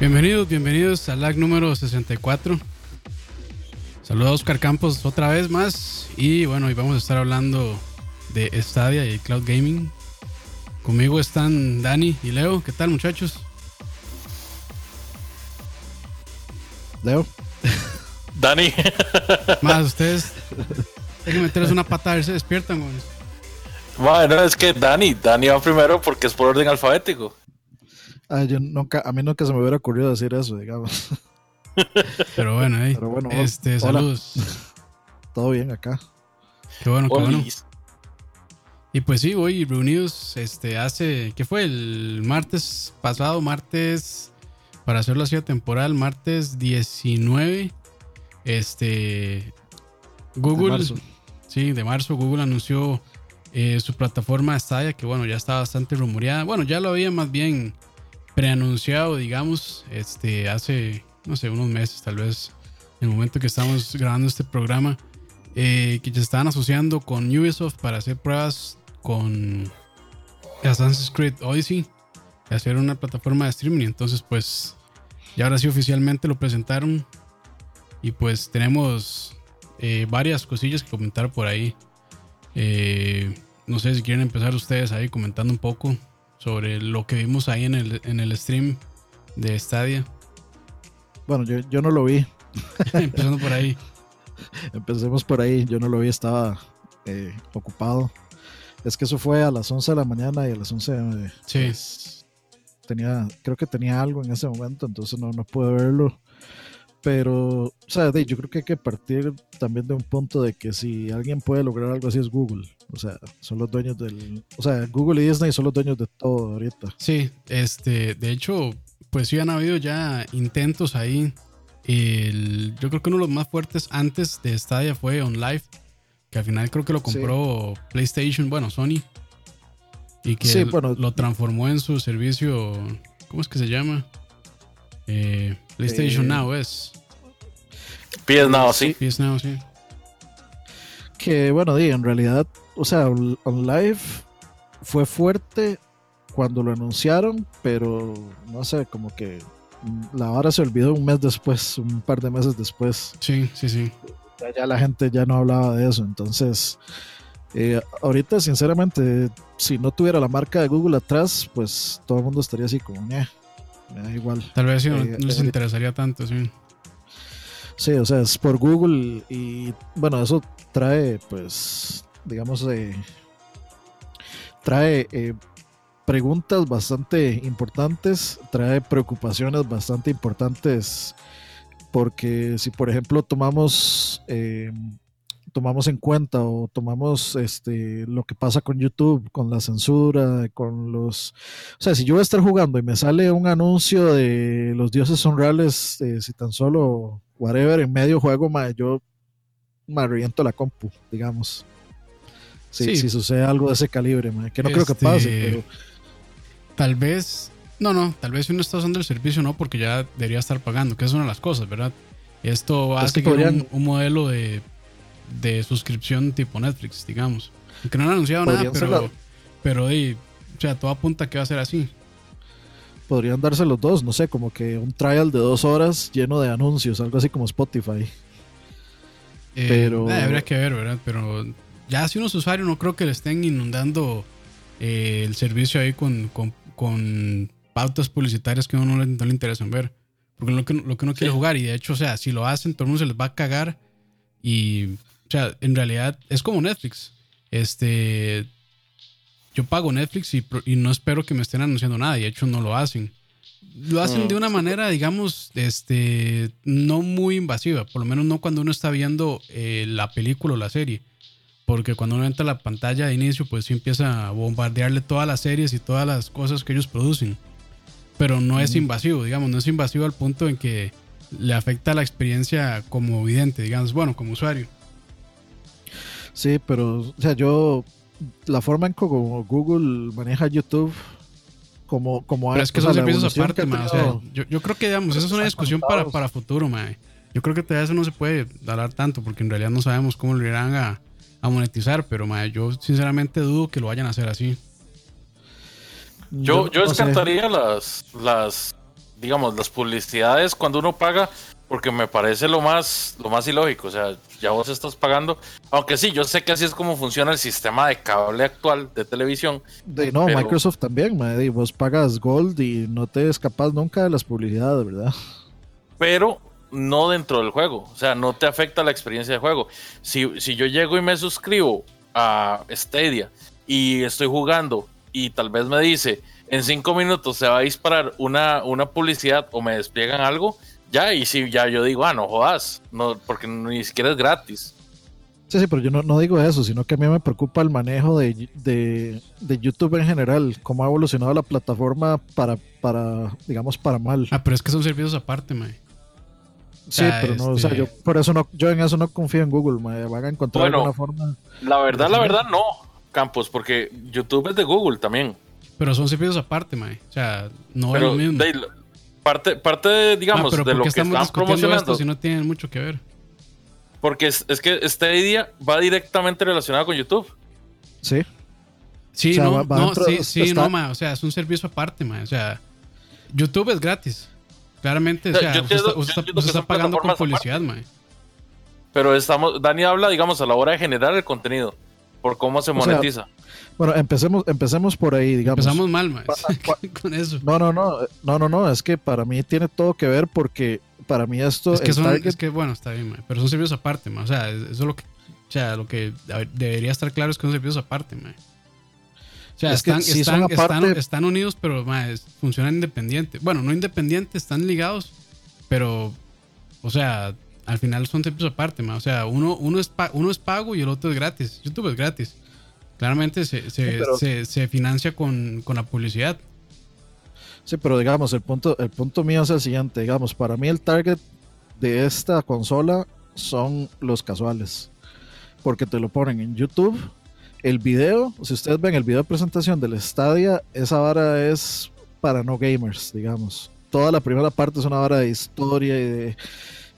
Bienvenidos, bienvenidos al lag número 64. Saludos a Oscar Campos otra vez más. Y bueno, hoy vamos a estar hablando de Stadia y Cloud Gaming. Conmigo están Dani y Leo. ¿Qué tal, muchachos? Leo. Dani. Más, ustedes. Hay que meterles una pata a ver si se despiertan, güey. Bueno, es que Dani, Dani va primero porque es por orden alfabético. Ah, yo nunca, a mí nunca se me hubiera ocurrido decir eso, digamos. Pero bueno, ahí. Pero bueno, este, hola. saludos. Todo bien acá. Qué bueno, qué bueno. Y pues sí, hoy reunidos, este, hace, ¿qué fue? El martes pasado, martes, para hacerlo así a temporal, martes 19, este, Google, De marzo. sí, de marzo, Google anunció eh, su plataforma Stadia, que bueno, ya está bastante rumoreada, bueno, ya lo había más bien preanunciado, digamos, este, hace, no sé, unos meses tal vez, en el momento que estamos grabando este programa, eh, que se estaban asociando con Ubisoft para hacer pruebas con Assassin's Creed Odyssey, y hacer una plataforma de streaming. Entonces, pues, ya ahora sí oficialmente lo presentaron. Y pues tenemos eh, varias cosillas que comentar por ahí. Eh, no sé si quieren empezar ustedes ahí comentando un poco sobre lo que vimos ahí en el, en el stream de Stadia. Bueno, yo, yo no lo vi. Empezando por ahí. Empecemos por ahí. Yo no lo vi, estaba eh, ocupado. Es que eso fue a las 11 de la mañana y a las 11 eh, Sí. pues, tenía, creo que tenía algo en ese momento, entonces no, no pude verlo. Pero, o sea, de- yo creo que hay que partir también de un punto de que si alguien puede lograr algo así es Google. O sea, son los dueños del. O sea, Google y Disney son los dueños de todo ahorita. Sí, este, de hecho, pues sí han habido ya intentos ahí. El- yo creo que uno de los más fuertes antes de Stadia fue OnLive, que al final creo que lo compró PlayStation, bueno, Sony, y que Sí, bueno. lo transformó en su servicio, ¿cómo es que se llama? Eh, PlayStation Eh, Now es. PS Now, sí. PS Now, sí. Que bueno, di, en realidad, o sea, on on live fue fuerte cuando lo anunciaron, pero no sé, como que mm, la hora se olvidó un mes después, un par de meses después. Sí, sí, sí. Ya, ya la gente ya no hablaba de eso. Entonces, eh, ahorita, sinceramente, si no tuviera la marca de Google atrás, pues todo el mundo estaría así como, "Ñe, me da igual. Tal vez sí, no, Eh, no les eh, interesaría tanto, sí. Sí, o sea, es por Google y bueno, eso trae, pues, digamos, eh, trae eh, preguntas bastante importantes, trae preocupaciones bastante importantes, porque si, por ejemplo, tomamos, eh, tomamos en cuenta o tomamos este, lo que pasa con YouTube, con la censura, con los... O sea, si yo voy a estar jugando y me sale un anuncio de los dioses son reales, eh, si tan solo, whatever, en medio juego, ma, yo me reviento la compu, digamos. Si, Sí. si sucede algo de ese calibre, ma, que no creo que pase, Este, pero Tal vez, no, no, tal vez si uno está usando el servicio no, porque ya debería estar pagando, que es una de las cosas, ¿verdad? Esto va a Es que podrían- un, un modelo de, de suscripción tipo Netflix, digamos. Aunque no han anunciado nada, pero, la- pero de, o sea, todo apunta a que va a ser así. podrían darse los dos, no sé, como que un trial de dos horas lleno de anuncios, algo así como Spotify. Eh, Pero- eh, habría que ver, ¿verdad? Pero ya si uno es usuario, no creo que le estén inundando eh, el servicio ahí con, con, con pautas publicitarias que a uno no le, no le interesan ver. Porque lo que, lo que uno quiere Sí. jugar, y de hecho, o sea, si lo hacen, todo el mundo se les va a cagar. Y, o sea, en realidad es como Netflix. Este. Yo pago Netflix y, no espero que me estén anunciando nada, y de hecho no lo hacen. Lo hacen Mm. de una manera, digamos, este, no muy invasiva, por lo menos no cuando uno está viendo eh, la película o la serie. Porque cuando uno entra a la pantalla de inicio, pues sí empieza a bombardearle todas las series y todas las cosas que ellos producen. Pero no es invasivo, digamos, no es invasivo al punto en que le afecta la experiencia como vidente, digamos, bueno, como usuario. Sí, pero, o sea, yo, la forma en como Google maneja YouTube, como, como Pero es que son servicios aparte, ha ma, o sea, yo, yo creo que, digamos, esa es una discusión para, para futuro, mae. Yo creo que todavía eso no se puede hablar tanto porque en realidad no sabemos cómo lo irán a, a monetizar, pero mae, yo sinceramente dudo que lo vayan a hacer así. Yo, yo descartaría las, las digamos, las publicidades cuando uno paga, porque me parece lo más, lo más ilógico. O sea, ya vos estás pagando. Aunque sí, yo sé que así es como funciona el sistema de cable actual de televisión. De, no, Pero- Microsoft también, y vos pagas Gold y no te escapas nunca de las publicidades, ¿verdad? pero no dentro del juego. O sea, no te afecta la experiencia de juego. Si, si yo llego y me suscribo a Stadia y estoy jugando y tal vez me dice en cinco minutos se va a disparar una, una publicidad o me despliegan algo, ya, y si ya yo digo, ah, no jodas, no, porque ni siquiera es gratis. Sí, sí, pero yo no, no digo eso, sino que a mí me preocupa el manejo de, de, de YouTube en general, cómo ha evolucionado la plataforma para, para digamos, para mal. Ah, pero es que son servicios aparte, mae. Sí, pero no, o sea, este- yo por eso no, yo en eso no confío en Google, mae, van a encontrar Bueno. alguna forma. La verdad, la verdad, no, Campos, porque YouTube es de Google también. Pero son servicios aparte, mae. O sea, no es Pero lo mismo. de- parte, parte de, Ah, digamos, pero de ¿por lo que estamos están promocionando. esto si no tienen mucho que ver? Porque es, es que este idea va directamente relacionado con YouTube. Sí, Sí, O sea, no, va- va no, dentro- sí, sí, está- no, ma, o sea, es un servicio aparte, ma, o sea, YouTube es gratis. Claramente, o O sea, yo usted entiendo- usted usted está pagando con publicidad, ma. Pero estamos, Dani habla, digamos, a la hora de generar el contenido, por cómo se sea, monetiza. bueno, empecemos, empecemos por ahí, digamos. Empezamos mal, ma, Pa- pa- con eso. No, no, no, no, no, no, es que para mí tiene todo que ver porque para mí esto, Es que el son, target- es que bueno, está bien, ma, pero son servicios aparte, ma, o sea, eso es lo que, o sea, lo que debería estar claro es que son servicios aparte, ma. O sea, Es que están, sí están, son aparte- están, están unidos, pero ma, es- funcionan independientes. Bueno, no independientes, están ligados, pero, o sea, al final son servicios aparte, ma. O sea, uno, uno, es pa- uno es pago y el otro es gratis. YouTube es gratis. Claramente se, se, pero- se, se financia con, con la publicidad. Sí, pero digamos, el punto, el punto mío es el siguiente, digamos, para mí el target de esta consola son los casuales, porque te lo ponen en YouTube, el video, si ustedes ven el video de presentación del Stadia, esa vara es para no gamers, digamos. Toda la primera parte es una vara de historia y de,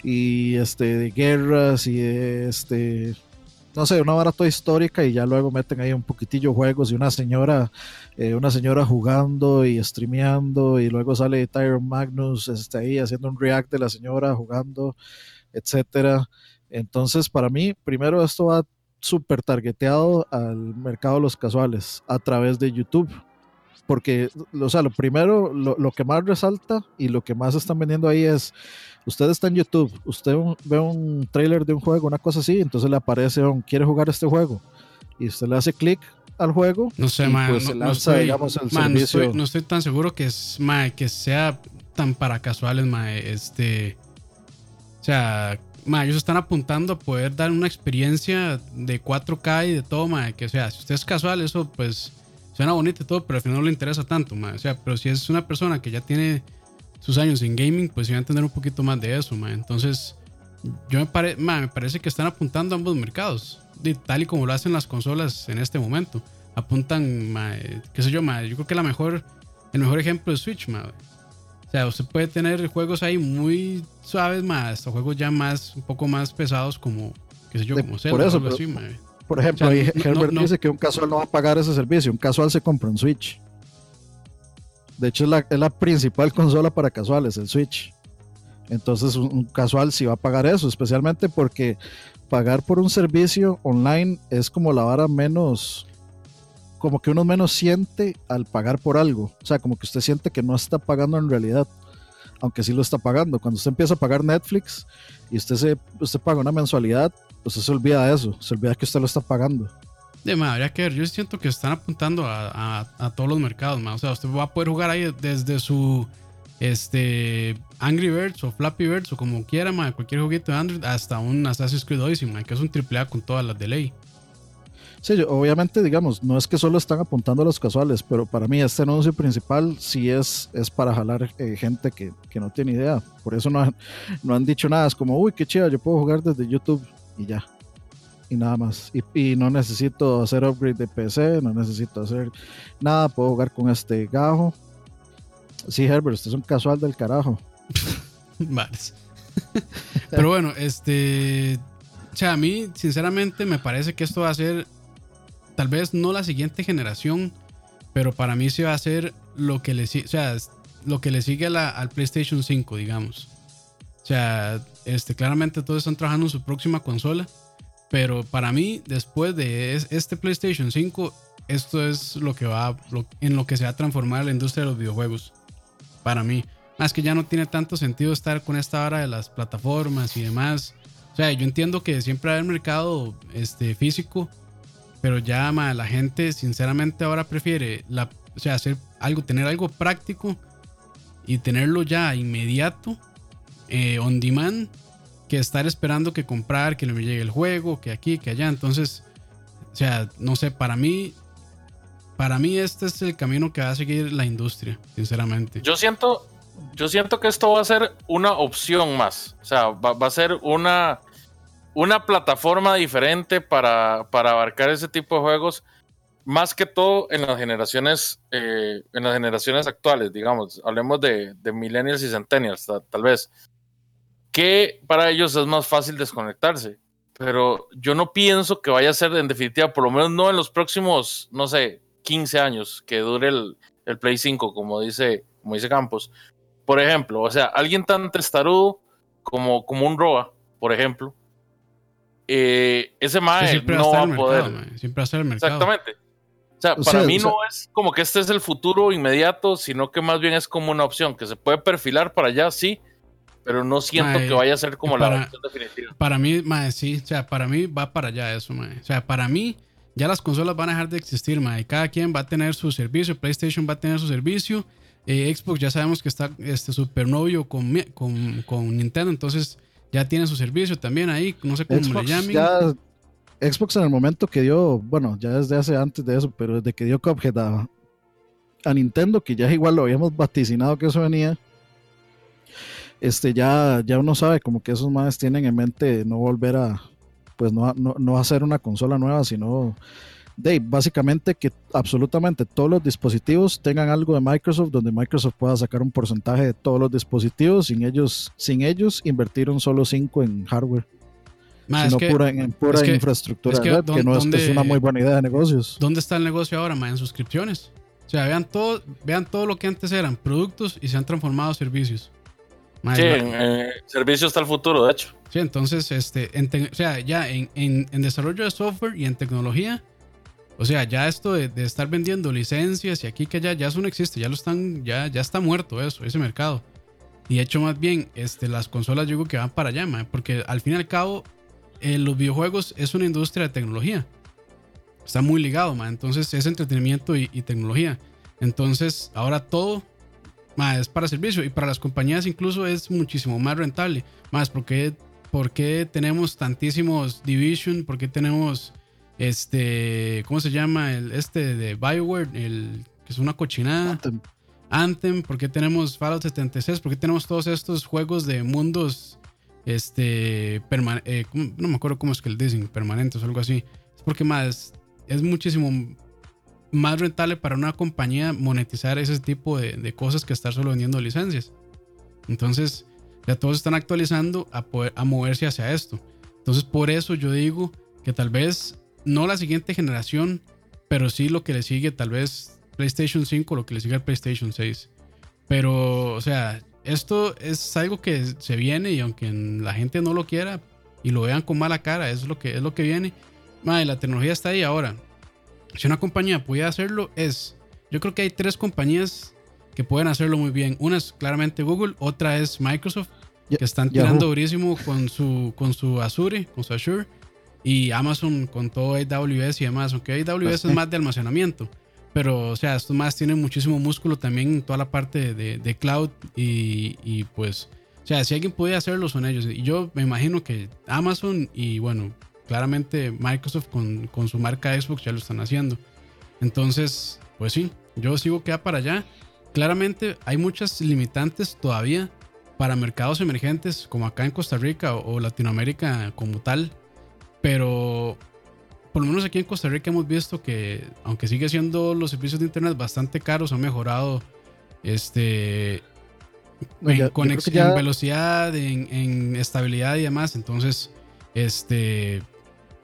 y este, de guerras y de este, no sé, una vara toda histórica y ya luego meten ahí un poquitillo juegos y una señora eh, una señora jugando y streameando y luego sale Tyron Magnus este, ahí haciendo un react de la señora jugando, etcétera. Entonces, para mí, primero esto va súper targeteado al mercado de los casuales a través de YouTube. Porque, o sea, lo primero, lo, lo que más resalta y lo que más están vendiendo ahí es, usted está en YouTube, usted ve un trailer de un juego, una cosa así, entonces le aparece, un, quiere jugar este juego, y usted le hace clic al juego, No sé, y pues no, se no lanza, estoy, digamos, el ma, no servicio. estoy- no estoy tan seguro que, es, que sea tan para casuales, este... O sea, ma, ellos están apuntando a poder dar una experiencia de 4K y de todo, que o sea, si usted es casual, eso pues suena bonito y todo, pero al final no le interesa tanto, ma. O sea, pero si es una persona que ya tiene sus años en gaming, pues va a entender un poquito más de eso, ma. Entonces, yo me, pare- me parece que están apuntando a ambos mercados, de, tal y como lo hacen las consolas en este momento. Apuntan, ma, eh, qué sé yo, ma, yo creo que la mejor, el mejor ejemplo es Switch, ma. O sea, usted puede tener juegos ahí muy suaves, ma, hasta juegos ya más, un poco más pesados como, qué sé yo, como por Zelda, eso, pero- así, ma. Por ejemplo, O sea, ahí no- Herbert no- dice que un casual no va a pagar ese servicio, un casual se compra un Switch. De hecho, es la, es la principal consola para casuales, el Switch. Entonces, un, casual sí va a pagar eso, especialmente porque pagar por un servicio online es como la vara menos, como que uno menos siente al pagar por algo. O sea, como que usted siente que no está pagando en realidad, aunque sí lo está pagando. Cuando usted empieza a pagar Netflix y usted, se, usted paga una mensualidad, usted se olvida de eso, se olvida que usted lo está pagando. De ma, habría que ver. Yo siento que están apuntando a, a- todos los mercados, ma. O sea, usted va a poder jugar ahí desde su este Angry Birds o Flappy Birds o como quiera, ma, cualquier juguito de Android, hasta un Assassin's Creed Odyssey, ma, que es un AAA con todas las de ley. Sí, obviamente, digamos, no es que solo están apuntando a los casuales, pero para mí este anuncio principal sí es, es para jalar eh, gente que, que no tiene idea. Por eso no han, no han dicho nada. Es como, uy, qué chido, yo puedo jugar desde YouTube y ya. Y nada más. Y, no necesito hacer upgrade de PC, no necesito hacer nada, puedo jugar con este gajo. Sí, Herbert, usted es un casual del carajo. Vale. Pero bueno, este. O sea, a mí, sinceramente, me parece que esto va a ser. Tal vez no la siguiente generación. Pero para mí sí va a ser lo que le. O lo que le sigue al PlayStation 5, digamos. O sea, este, claramente todos están trabajando en su próxima consola. Pero para mí, después de este PlayStation 5, esto es lo que va, en lo que se va a transformar la industria de los videojuegos. Para mí. Más que ya no tiene tanto sentido estar con esta hora de las plataformas y demás. O sea, yo entiendo que siempre hay mercado este, físico, pero ya la gente sinceramente ahora prefiere la, o sea, hacer algo, tener algo práctico y tenerlo ya inmediato, eh, on demand, que estar esperando que comprar, que le llegue el juego, que aquí, que allá. Entonces, o sea, no sé, para mí, para mí este es el camino que va a seguir la industria, sinceramente. Yo siento, yo siento que esto va a ser una opción más. O sea, va, a ser una, una plataforma diferente para, para, abarcar ese tipo de juegos. Más que todo en las generaciones, eh, en las generaciones actuales, digamos, hablemos de, de millennials y centennials, tal, vez, que para ellos es más fácil desconectarse. Pero yo no pienso que vaya a ser en definitiva, por lo menos no en los próximos, no sé, 15 años que dure el, el Play 5, como dice, como dice Campos. Por ejemplo, o sea, alguien tan testarudo como, como un Roa, por ejemplo, eh, ese mae no va a poder. siempre va a ser el mercado. Exactamente. O sea, para mí no es como que este es el futuro inmediato, sino que más bien es como una opción que se puede perfilar para allá, sí, pero no siento que vaya a ser como la opción definitiva. Para mí, mae, sí, o sea, para mí va para allá eso, mae. O sea, para mí ya las consolas van a dejar de existir, mae. Cada quien va a tener su servicio, PlayStation va a tener su servicio eh, Xbox ya sabemos que está este super novio con, con, Nintendo, entonces ya tiene su servicio también ahí, no sé cómo le llamen. Xbox en el momento que dio, bueno, ya desde hace antes de eso, pero desde que dio Cuphead a, a Nintendo, que ya igual lo habíamos vaticinado que eso venía, este ya, ya uno sabe como que esos más tienen en mente no volver a, pues no, no, no hacer una consola nueva, sino de básicamente que absolutamente todos los dispositivos tengan algo de Microsoft donde Microsoft pueda sacar un porcentaje de todos los dispositivos sin ellos sin ellos invertir un solo 5 en hardware. Sino pura, en pura infraestructura que, que no es, una muy buena idea de negocios. ¿dónde está el negocio ahora? en suscripciones. O sea vean todo vean todo lo que antes eran productos y se han transformado en servicios sí, en, eh, servicios está el futuro de hecho sí entonces este o sea ya en, en desarrollo de software y en tecnología o sea, ya esto de, estar vendiendo licencias y aquí que allá, ya eso no existe, ya lo están, ya, ya está muerto eso, ese mercado. Y de hecho, más bien, este, las consolas yo digo que van para allá, porque al fin y al cabo, eh, los videojuegos es una industria de tecnología. Está muy ligado, man. entonces es entretenimiento y, tecnología. Entonces, ahora todo es para servicio y para las compañías incluso es muchísimo más rentable. Más, porque ¿por qué tenemos tantísimos Division? ¿Por qué tenemos este, ¿cómo se llama? El, este de Bioware, el que es una cochinada. Anthem. Anthem, ¿por qué tenemos Fallout 76? ¿Por qué tenemos todos estos juegos de mundos, este, eh, no me acuerdo cómo es que el dicen, permanentes o algo así? Es porque más, es muchísimo más rentable para una compañía monetizar ese tipo de, de cosas que estar solo vendiendo licencias. Entonces, ya todos están actualizando a, poder, a moverse hacia esto. Entonces, por eso yo digo que tal vez no la siguiente generación, pero sí lo que le sigue, tal vez PlayStation 5, lo que le sigue al PlayStation 6. Pero, o sea, esto es algo que se viene y aunque la gente no lo quiera y lo vean con mala cara, es lo que, es lo que viene. Madre, la tecnología está ahí ahora. Si una compañía pudiera hacerlo, es. Yo creo que hay tres compañías que pueden hacerlo muy bien. Una es claramente Google, otra es Microsoft, que están tirando durísimo con su, con su Azure, con su Azure y Amazon con todo AWS y demás, aunque AWS es más de almacenamiento, pero o sea, estos más tienen muchísimo músculo también en toda la parte de, cloud y, y, pues, o sea, si alguien puede hacerlo son ellos. Y yo me imagino que Amazon y bueno, claramente Microsoft con, con su marca Xbox ya lo están haciendo. Entonces, pues sí, yo sigo que va para allá. Claramente hay muchas limitantes todavía para mercados emergentes como acá en Costa Rica o Latinoamérica como tal pero por lo menos aquí en Costa Rica hemos visto que, aunque sigue siendo los servicios de internet bastante caros, han mejorado este en, conexión, velocidad, en, estabilidad y demás. Entonces, este,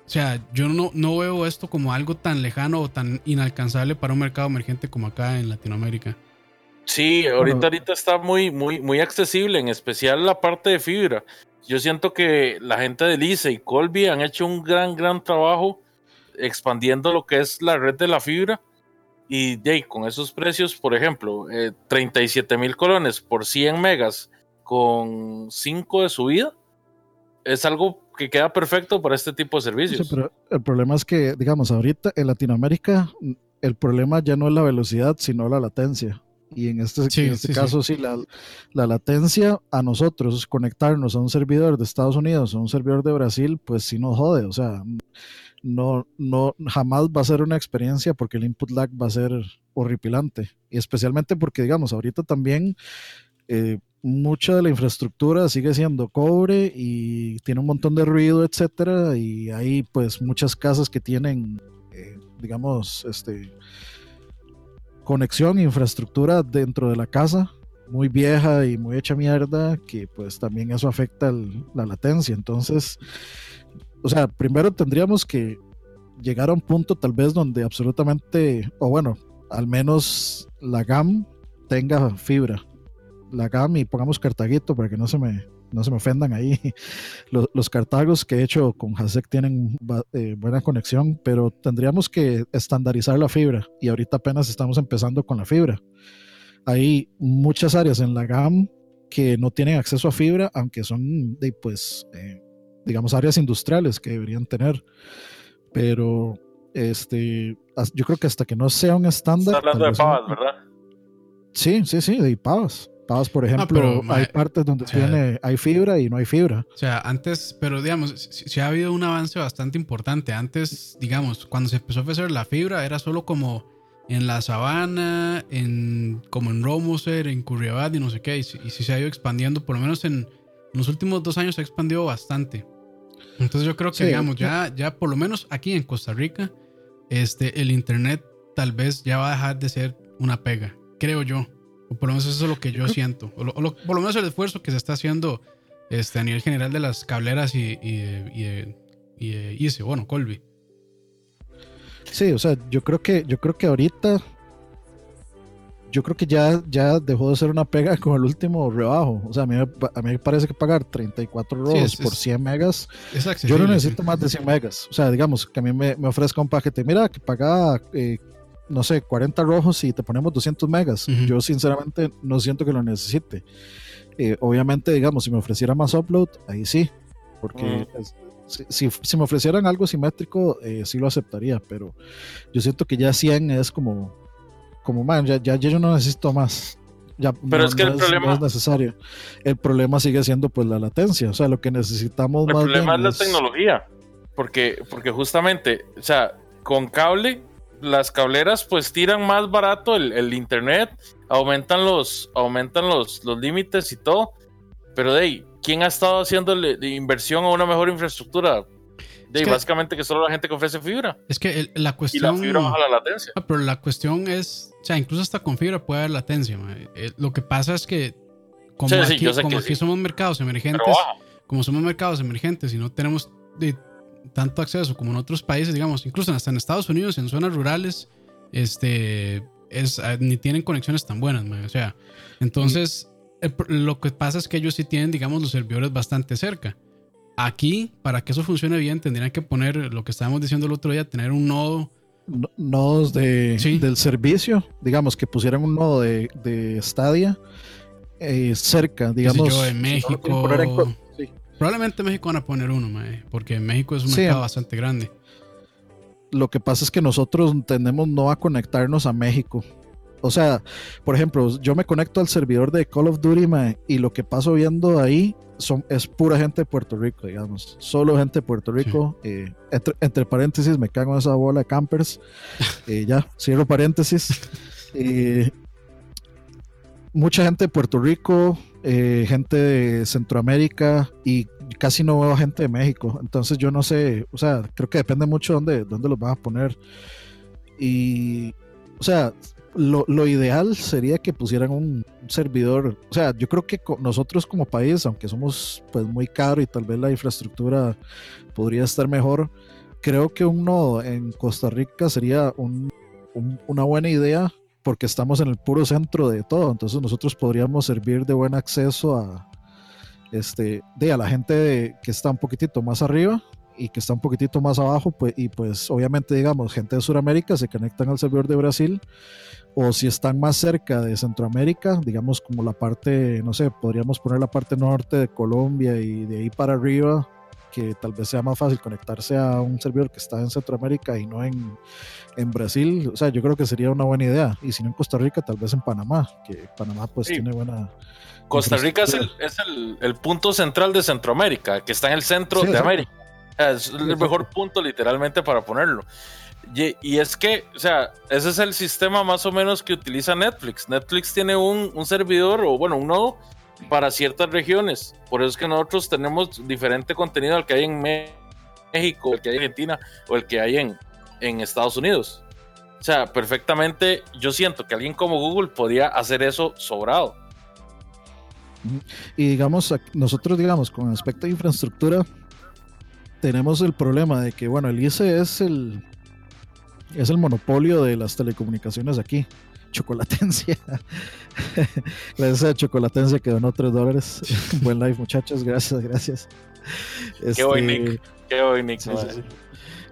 o sea, yo no, no veo esto como algo tan lejano o tan inalcanzable para un mercado emergente como acá en Latinoamérica. Sí, ahorita, ahorita está muy, muy, muy accesible, en especial la parte de fibra. Yo siento que la gente de Lisa y Colby han hecho un gran, gran trabajo expandiendo lo que es la red de la fibra. Y de con esos precios, por ejemplo, 37 eh, mil colones por 100 megas con 5 de subida, es algo que queda perfecto para este tipo de servicios. pero el problema es que, digamos, ahorita en Latinoamérica, el problema ya no es la velocidad, sino la latencia. Y en este, este caso, sí, la, la, latencia a nosotros, conectarnos a un servidor de Estados Unidos o un servidor de Brasil, pues sí nos jode. O sea, no, no, jamás va a ser una experiencia porque el input lag va a ser horripilante. Y especialmente porque, digamos, ahorita también eh, mucha de la infraestructura sigue siendo cobre y tiene un montón de ruido, etcétera. Y hay, pues, muchas casas que tienen, eh, digamos, este conexión, infraestructura dentro de la casa, muy vieja y muy hecha mierda, que pues también eso afecta la latencia. Entonces, o sea, primero tendríamos que llegar a un punto tal vez donde absolutamente, o bueno, al menos la GAM tenga fibra. La GAM y pongamos cartaguito para que no se me no se me ofendan ahí. Los, cartagos que he hecho con Hasek tienen eh, buena conexión, pero tendríamos que estandarizar la fibra y ahorita apenas estamos empezando con la fibra. Hay muchas áreas en la GAM que no tienen acceso a fibra, aunque son, de, pues, eh, digamos, áreas industriales que deberían tener. Pero este, yo creo que hasta que no sea un estándar. Está hablando de pavas, ¿verdad? Sí, sí, sí, de pavas por ejemplo, hay partes donde tiene, hay fibra y no hay fibra. O sea, antes, pero digamos, si, ha habido un avance bastante importante. Antes, digamos, cuando se empezó a ofrecer la fibra, era solo como en la sabana, en, como en Romoser, en Curriabat y no sé qué. Y, si se ha ido expandiendo, por lo menos en, los últimos dos años se ha expandido bastante. Entonces yo creo que, digamos, ya, ya por lo menos aquí en Costa Rica, este, el Internet tal vez ya va a dejar de ser una pega, creo yo. O por lo menos eso es lo que yo siento. O, por lo menos el esfuerzo que se está haciendo este, a nivel general de las cableras y, y, y, bueno, Colby. Sí, o sea, yo creo que, yo creo que ahorita yo creo que ya, ya dejó de ser una pega con el último rebajo. O sea, a mí, a mí me parece que pagar 34 rojos por 100 megas, yo no necesito más de 100 megas. O sea, digamos que a mí me, me ofrezca un paquete, mira, que paga eh, no sé, 40 rojos y te ponemos 200 megas. Yo sinceramente no siento que lo necesite. Eh, obviamente, digamos, si me ofreciera más upload, ahí sí, porque si, si, me ofrecieran algo simétrico, eh, sí lo aceptaría, pero yo siento que ya 100 es como, como man, ya, ya, yo no necesito más. Ya pero es que el problema es necesario. El problema sigue siendo pues la latencia, o sea, lo que necesitamos el problema es la tecnología, porque, porque justamente, o sea, con cable las cableras pues tiran más barato el, internet, aumentan los, aumentan los, los límites y todo. Pero de ahí, ¿quién ha estado haciendo inversión a una mejor infraestructura? De básicamente que solo la gente que ofrece fibra. Es que la cuestión. Y la fibra baja la latencia. pero la cuestión es. O sea, incluso hasta con fibra puede haber latencia. Eh, lo que pasa es que. Como aquí, como aquí somos mercados emergentes. Como somos mercados emergentes y no tenemos tanto acceso como en otros países, digamos, incluso hasta en Estados Unidos, en zonas rurales, este, es, ah, ni tienen conexiones tan buenas, o sea, entonces lo que pasa es que ellos sí tienen, digamos, los servidores bastante cerca. Aquí, para que eso funcione bien, tendrían que poner lo que estábamos diciendo el otro día, tener un nodo. nodos de, del servicio, digamos, que pusieran un nodo de, de Stadia eh, cerca, digamos. Yo en México. Probablemente México van a poner uno, porque México es un mercado bastante grande. Lo que pasa es que nosotros tendemos no a conectarnos a México. O sea, por ejemplo, yo me conecto al servidor de Call of Duty y lo que paso viendo ahí son, es pura gente de Puerto Rico, digamos. Solo gente de Puerto Rico. Eh, entre, paréntesis, me cago en esa bola de campers. Eh, ya, cierro paréntesis. mucha gente de Puerto Rico, eh, gente de Centroamérica y casi no veo gente de México. Entonces yo no sé, o sea, creo que depende mucho de dónde, dónde los vas a poner. Y, o sea, lo, lo, ideal sería que pusieran un servidor. O sea, yo creo que nosotros como país, aunque somos pues muy caro y tal vez la infraestructura podría estar mejor, creo que un nodo en Costa Rica sería un, una buena idea porque estamos en el puro centro de todo. Entonces nosotros podríamos servir de buen acceso a, este, de a la gente que está un poquitito más arriba y que está un poquitito más abajo, pues, y pues obviamente digamos, gente de Sudamérica se conectan al servidor de Brasil, o si están más cerca de Centroamérica, digamos como la parte, no sé, podríamos poner la parte norte de Colombia y de ahí para arriba, que tal vez sea más fácil conectarse a un servidor que está en Centroamérica y no en, en Brasil, o sea, yo creo que sería una buena idea, y si no en Costa Rica, tal vez en Panamá, que Panamá pues tiene buena... Costa Rica es, el, es el, el, punto central de Centroamérica, que está en el centro de América. Es el mejor punto literalmente para ponerlo. Y, es que, o sea, ese es el sistema más o menos que utiliza Netflix. Netflix tiene un, un servidor o bueno, un nodo para ciertas regiones. Por eso es que nosotros tenemos diferente contenido al que hay en México, el que hay en Argentina o el que hay en, en Estados Unidos. O sea, perfectamente yo siento que alguien como Google podía hacer eso sobrado. Y digamos, nosotros digamos, con aspecto de infraestructura, tenemos el problema de que, bueno, el ICE es el, es el monopolio de las telecomunicaciones aquí. Chocolatencia. gracias a Chocolatencia que donó 3 dólares. Buen live, muchachos. Gracias, gracias. Qué hoy, este, Nick. Qué hoy, Nick.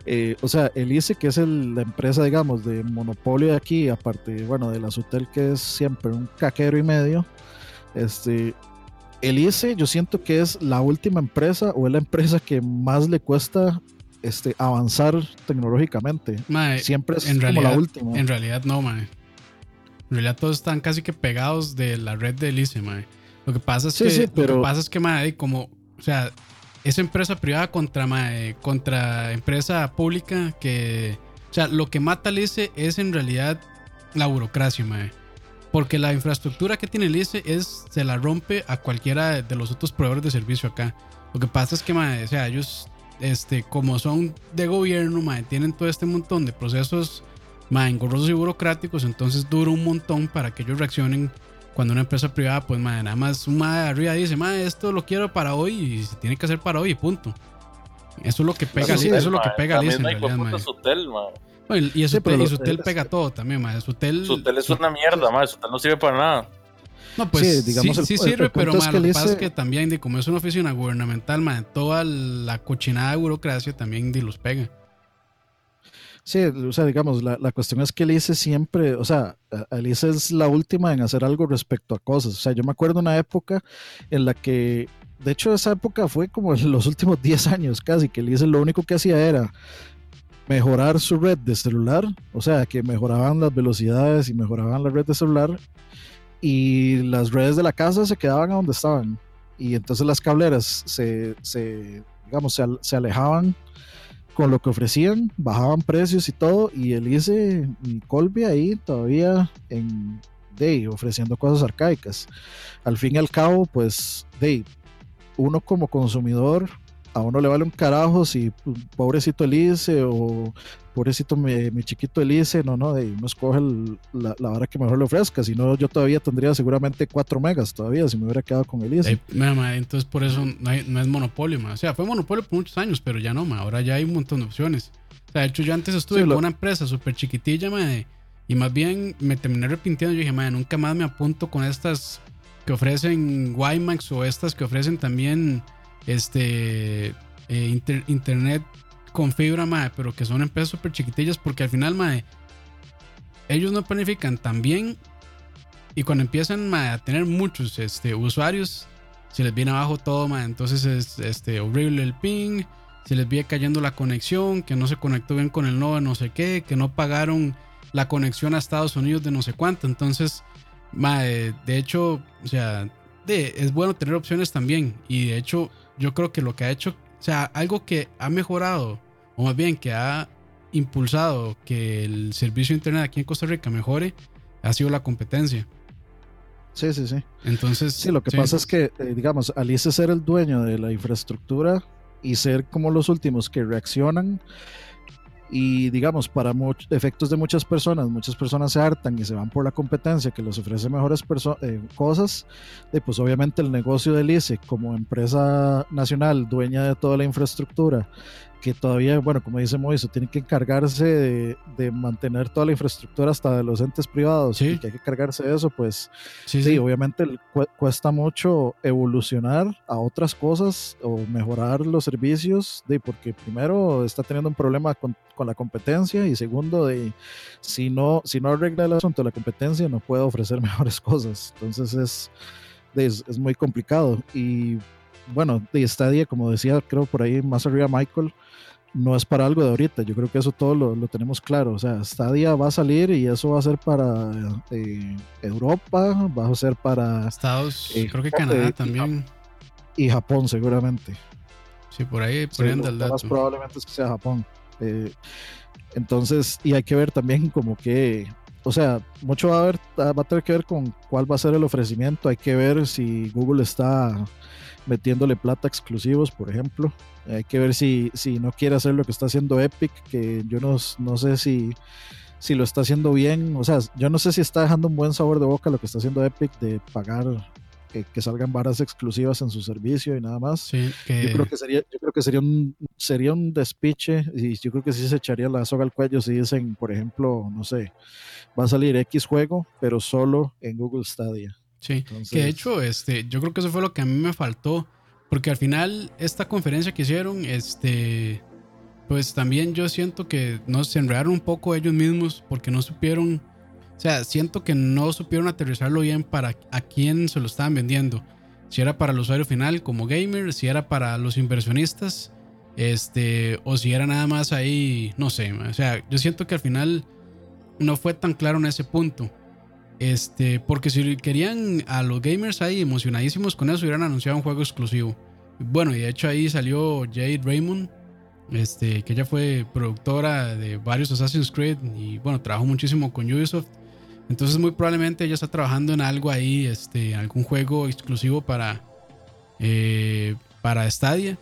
Eh, o sea, el ICE, que es la empresa, digamos, de monopolio de aquí, aparte, bueno, de la Sutel, que es siempre un caquero y medio, este, el ICE yo siento que es la última empresa o es la empresa que más le cuesta este, avanzar tecnológicamente. Siempre es como la última. En realidad no, mae. En realidad todos están casi que pegados de la red del ICE, mae. Lo que pasa es que, lo que pasa es que, mae, como, o sea, es empresa privada contra, mae, contra empresa pública que, o sea, lo que mata al ICE es en realidad la burocracia, mae. Porque la infraestructura que tiene el ICE es, se la rompe a cualquiera de los otros proveedores de servicio acá. Lo que pasa es que, o sea, ellos, este, como son de gobierno, tienen todo este montón de procesos engorrosos y burocráticos, entonces dura un montón para que ellos reaccionen cuando una empresa privada, pues, nada más un de arriba dice, esto lo quiero para hoy y se tiene que hacer para hoy, punto. Eso es lo que pega, eso es lo que pega el ICE en realidad, y, eso, y Sutel pega todo también, ma. Sutel, Sutel es una mierda, ma. Sutel no sirve para nada. No, pues sí, digamos, sí, sirve, pero ma, lo que pasa es que también, de, como es una oficina gubernamental, ma, toda la cochinada de burocracia también de los pega. Sí, o sea, digamos, la, la cuestión es que el ICE siempre, o sea, el ICE es la última en hacer algo respecto a cosas. O sea, yo me acuerdo una época en la que, de hecho, esa época fue como en los últimos 10 años casi, que el ICE lo único que hacía era mejorar su red de celular, o sea, que mejoraban las velocidades y mejoraban la red de celular y las redes de la casa se quedaban a donde estaban. Y entonces las cableras se, se digamos, se, alejaban con lo que ofrecían, bajaban precios y todo, y el ICE y Colby ahí todavía en Day ofreciendo cosas arcaicas. Al fin y al cabo, pues, Day, uno como consumidor a uno le vale un carajo si pues, pobrecito Elise o pobrecito mi, chiquito Elise, no, no, y uno escoge la, la, vara que mejor le ofrezca, si no yo todavía tendría seguramente 4 megas todavía si me hubiera quedado con Elise. entonces por eso no, es monopolio, o sea, fue monopolio por muchos años, pero ya no, ahora ya hay un montón de opciones. O sea, de hecho yo antes estuve con una empresa súper chiquitilla, y más bien me terminé arrepintiendo, yo dije, nunca más me apunto con estas que ofrecen WiMAX o estas que ofrecen también este, eh, internet con fibra, pero que son empresas súper chiquitillas porque al final, ellos no planifican tan bien y cuando empiezan a tener muchos este, usuarios, se les viene abajo todo, entonces es este, horrible el ping, se les viene cayendo la conexión, que no se conectó bien con el nodo no sé qué, que no pagaron la conexión a Estados Unidos de no sé cuánto, entonces, de hecho, o sea, de, es bueno tener opciones también. Y de hecho yo creo que lo que ha hecho, o sea, algo que ha mejorado, o más bien que ha impulsado que el servicio de internet aquí en Costa Rica mejore, ha sido la competencia. Sí, sí, sí. Entonces. Sí, lo que pasa es que, eh, digamos, al ser el dueño de la infraestructura y ser como los últimos que reaccionan, y digamos, para efectos de muchas personas, muchas personas se hartan y se van por la competencia que les ofrece mejores eh, cosas, y pues obviamente el negocio del ICE como empresa nacional, dueña de toda la infraestructura, que todavía, bueno, como dice Moiso, tienen que encargarse de, mantener toda la infraestructura hasta de los entes privados y que hay que cargarse de eso, pues sí, obviamente cuesta mucho evolucionar a otras cosas o mejorar los servicios, de, porque primero está teniendo un problema con, la competencia y segundo, de, si, no, si no arregla el asunto de la competencia no puede ofrecer mejores cosas. Entonces es, es, es muy complicado y bueno, de Stadia, como decía, creo por ahí más arriba Michael, no es para algo de ahorita. Yo creo que eso todo lo, tenemos claro. O sea, Stadia va a salir y eso va a ser para eh, Europa, va a ser para Estados, eh, creo que Canadá también. Y Japón, seguramente. Sí, por ahí por el dato. Más probablemente es que sea Japón. Eh, entonces, y hay que ver también como que o sea, mucho va a, ver, va a tener que ver con cuál va a ser el ofrecimiento. Hay que ver si Google está metiéndole plata exclusivos, por ejemplo. Hay que ver si, si no quiere hacer lo que está haciendo Epic, que yo no, no sé si, si lo está haciendo bien. O sea, yo no sé si está dejando un buen sabor de boca lo que está haciendo Epic de pagar que, salgan varas exclusivas en su servicio y nada más. Yo creo que sería, yo creo que sería un sería un despiche y yo creo que sí se echaría la soga al cuello si dicen, por ejemplo, no sé, va a salir X juego, pero solo en Google Stadia. Sí, que de hecho, este, yo creo que eso fue lo que a mí me faltó, porque al final esta conferencia que hicieron, este, pues también yo siento que nos enredaron un poco ellos mismos porque no supieron, o sea, siento que no supieron aterrizarlo bien para a quién se lo estaban vendiendo. Si era para el usuario final como gamer, si era para los inversionistas, este, o si era nada más ahí, no sé, o sea, yo siento que al final no fue tan claro en ese punto. Este, porque si querían a los gamers ahí emocionadísimos con eso, hubieran anunciado un juego exclusivo. Bueno, y de hecho ahí salió Jade Raymond, este, que ella fue productora de varios Assassin's Creed y bueno, trabajó muchísimo con Ubisoft. Entonces muy probablemente ella está trabajando en algo ahí, este, algún juego exclusivo para, eh, para Stadia.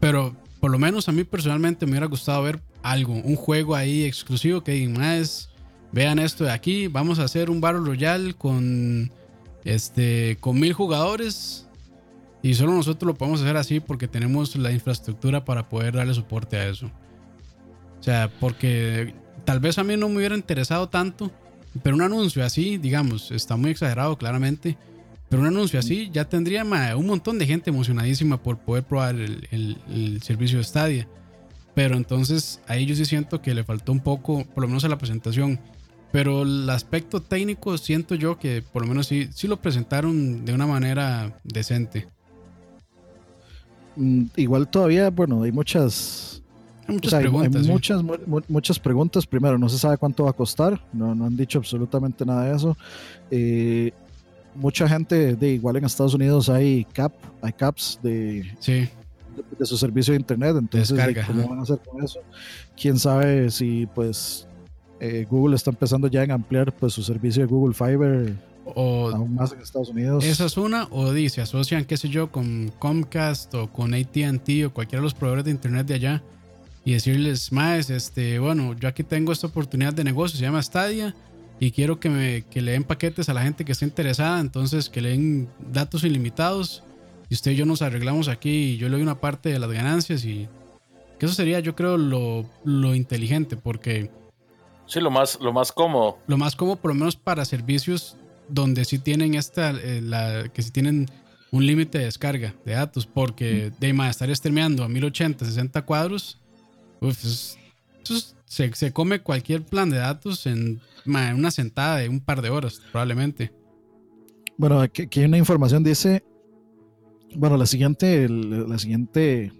Pero por lo menos a mí personalmente me hubiera gustado ver algo, un juego ahí exclusivo que más vean esto de aquí, vamos a hacer un Battle Royale con este con mil jugadores y solo nosotros lo podemos hacer así porque tenemos la infraestructura para poder darle soporte a eso. O sea, porque tal vez a mí no me hubiera interesado tanto, pero un anuncio así, digamos, está muy exagerado claramente, pero un anuncio así ya tendría un montón de gente emocionadísima por poder probar el, el servicio de Stadia. Pero entonces ahí yo sí siento que le faltó un poco, por lo menos a la presentación, pero el aspecto técnico siento yo que por lo menos sí, sí lo presentaron de una manera decente. Mm, igual todavía, bueno, hay muchas... Hay muchas preguntas. muchas, muchas preguntas. Primero, no se sabe cuánto va a costar. No, no han dicho absolutamente nada de eso. Eh, mucha gente, de igual en Estados Unidos hay cap, hay caps de, sí. de, su servicio de internet. Entonces, ¿cómo van a hacer con eso? Quién sabe si pues eh, Google está empezando ya en ampliar pues su servicio de Google Fiber o aún más en Estados Unidos. Esa es una, o dice, asocian, qué sé yo, con Comcast o con ATT o cualquiera de los proveedores de internet de allá y decirles, más, este, bueno, yo aquí tengo esta oportunidad de negocio, se llama Stadia y quiero que, me, que le den paquetes a la gente que esté interesada, entonces que le den datos ilimitados y usted y yo nos arreglamos aquí y yo le doy una parte de las ganancias y que eso sería yo creo lo, lo inteligente porque Sí, lo más, lo más cómodo. Lo más cómodo, por lo menos para servicios donde sí tienen esta, eh, la, que sí tienen un límite de descarga de datos, porque mm. de más estar streameando a 1080, 60 cuadros, se, se, come cualquier plan de datos en una sentada de un par de horas, probablemente. Bueno, aquí, hay una información, dice, bueno, la siguiente, la siguiente,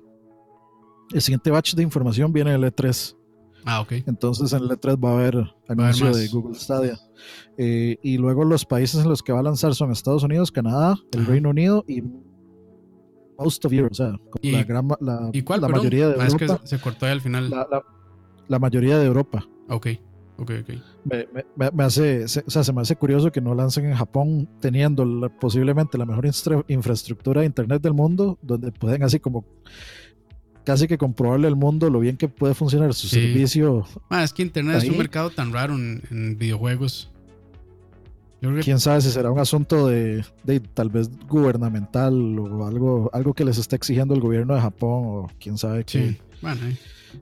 el siguiente batch de información viene del E3. Ah, ok. Entonces en E3 va a haber anuncio de Google Stadia. Eh, y luego los países en los que va a lanzar son Estados Unidos, Canadá, el Reino Unido y most of Europe. O sea, la, gran, la, la mayoría de ah, Europa. se cortó ahí al final. La, mayoría de Europa. Ok. Ok, ok. Me, hace, o sea, se me hace curioso que no lancen en Japón teniendo posiblemente la mejor infraestructura de internet del mundo, donde pueden así como casi que comprobarle al mundo lo bien que puede funcionar su servicio. Ah, es que Internet es un mercado tan raro en, videojuegos. Quién sabe si será un asunto de, tal vez gubernamental o algo, algo que les está exigiendo el gobierno de Japón o quién sabe qué. Bueno, eh.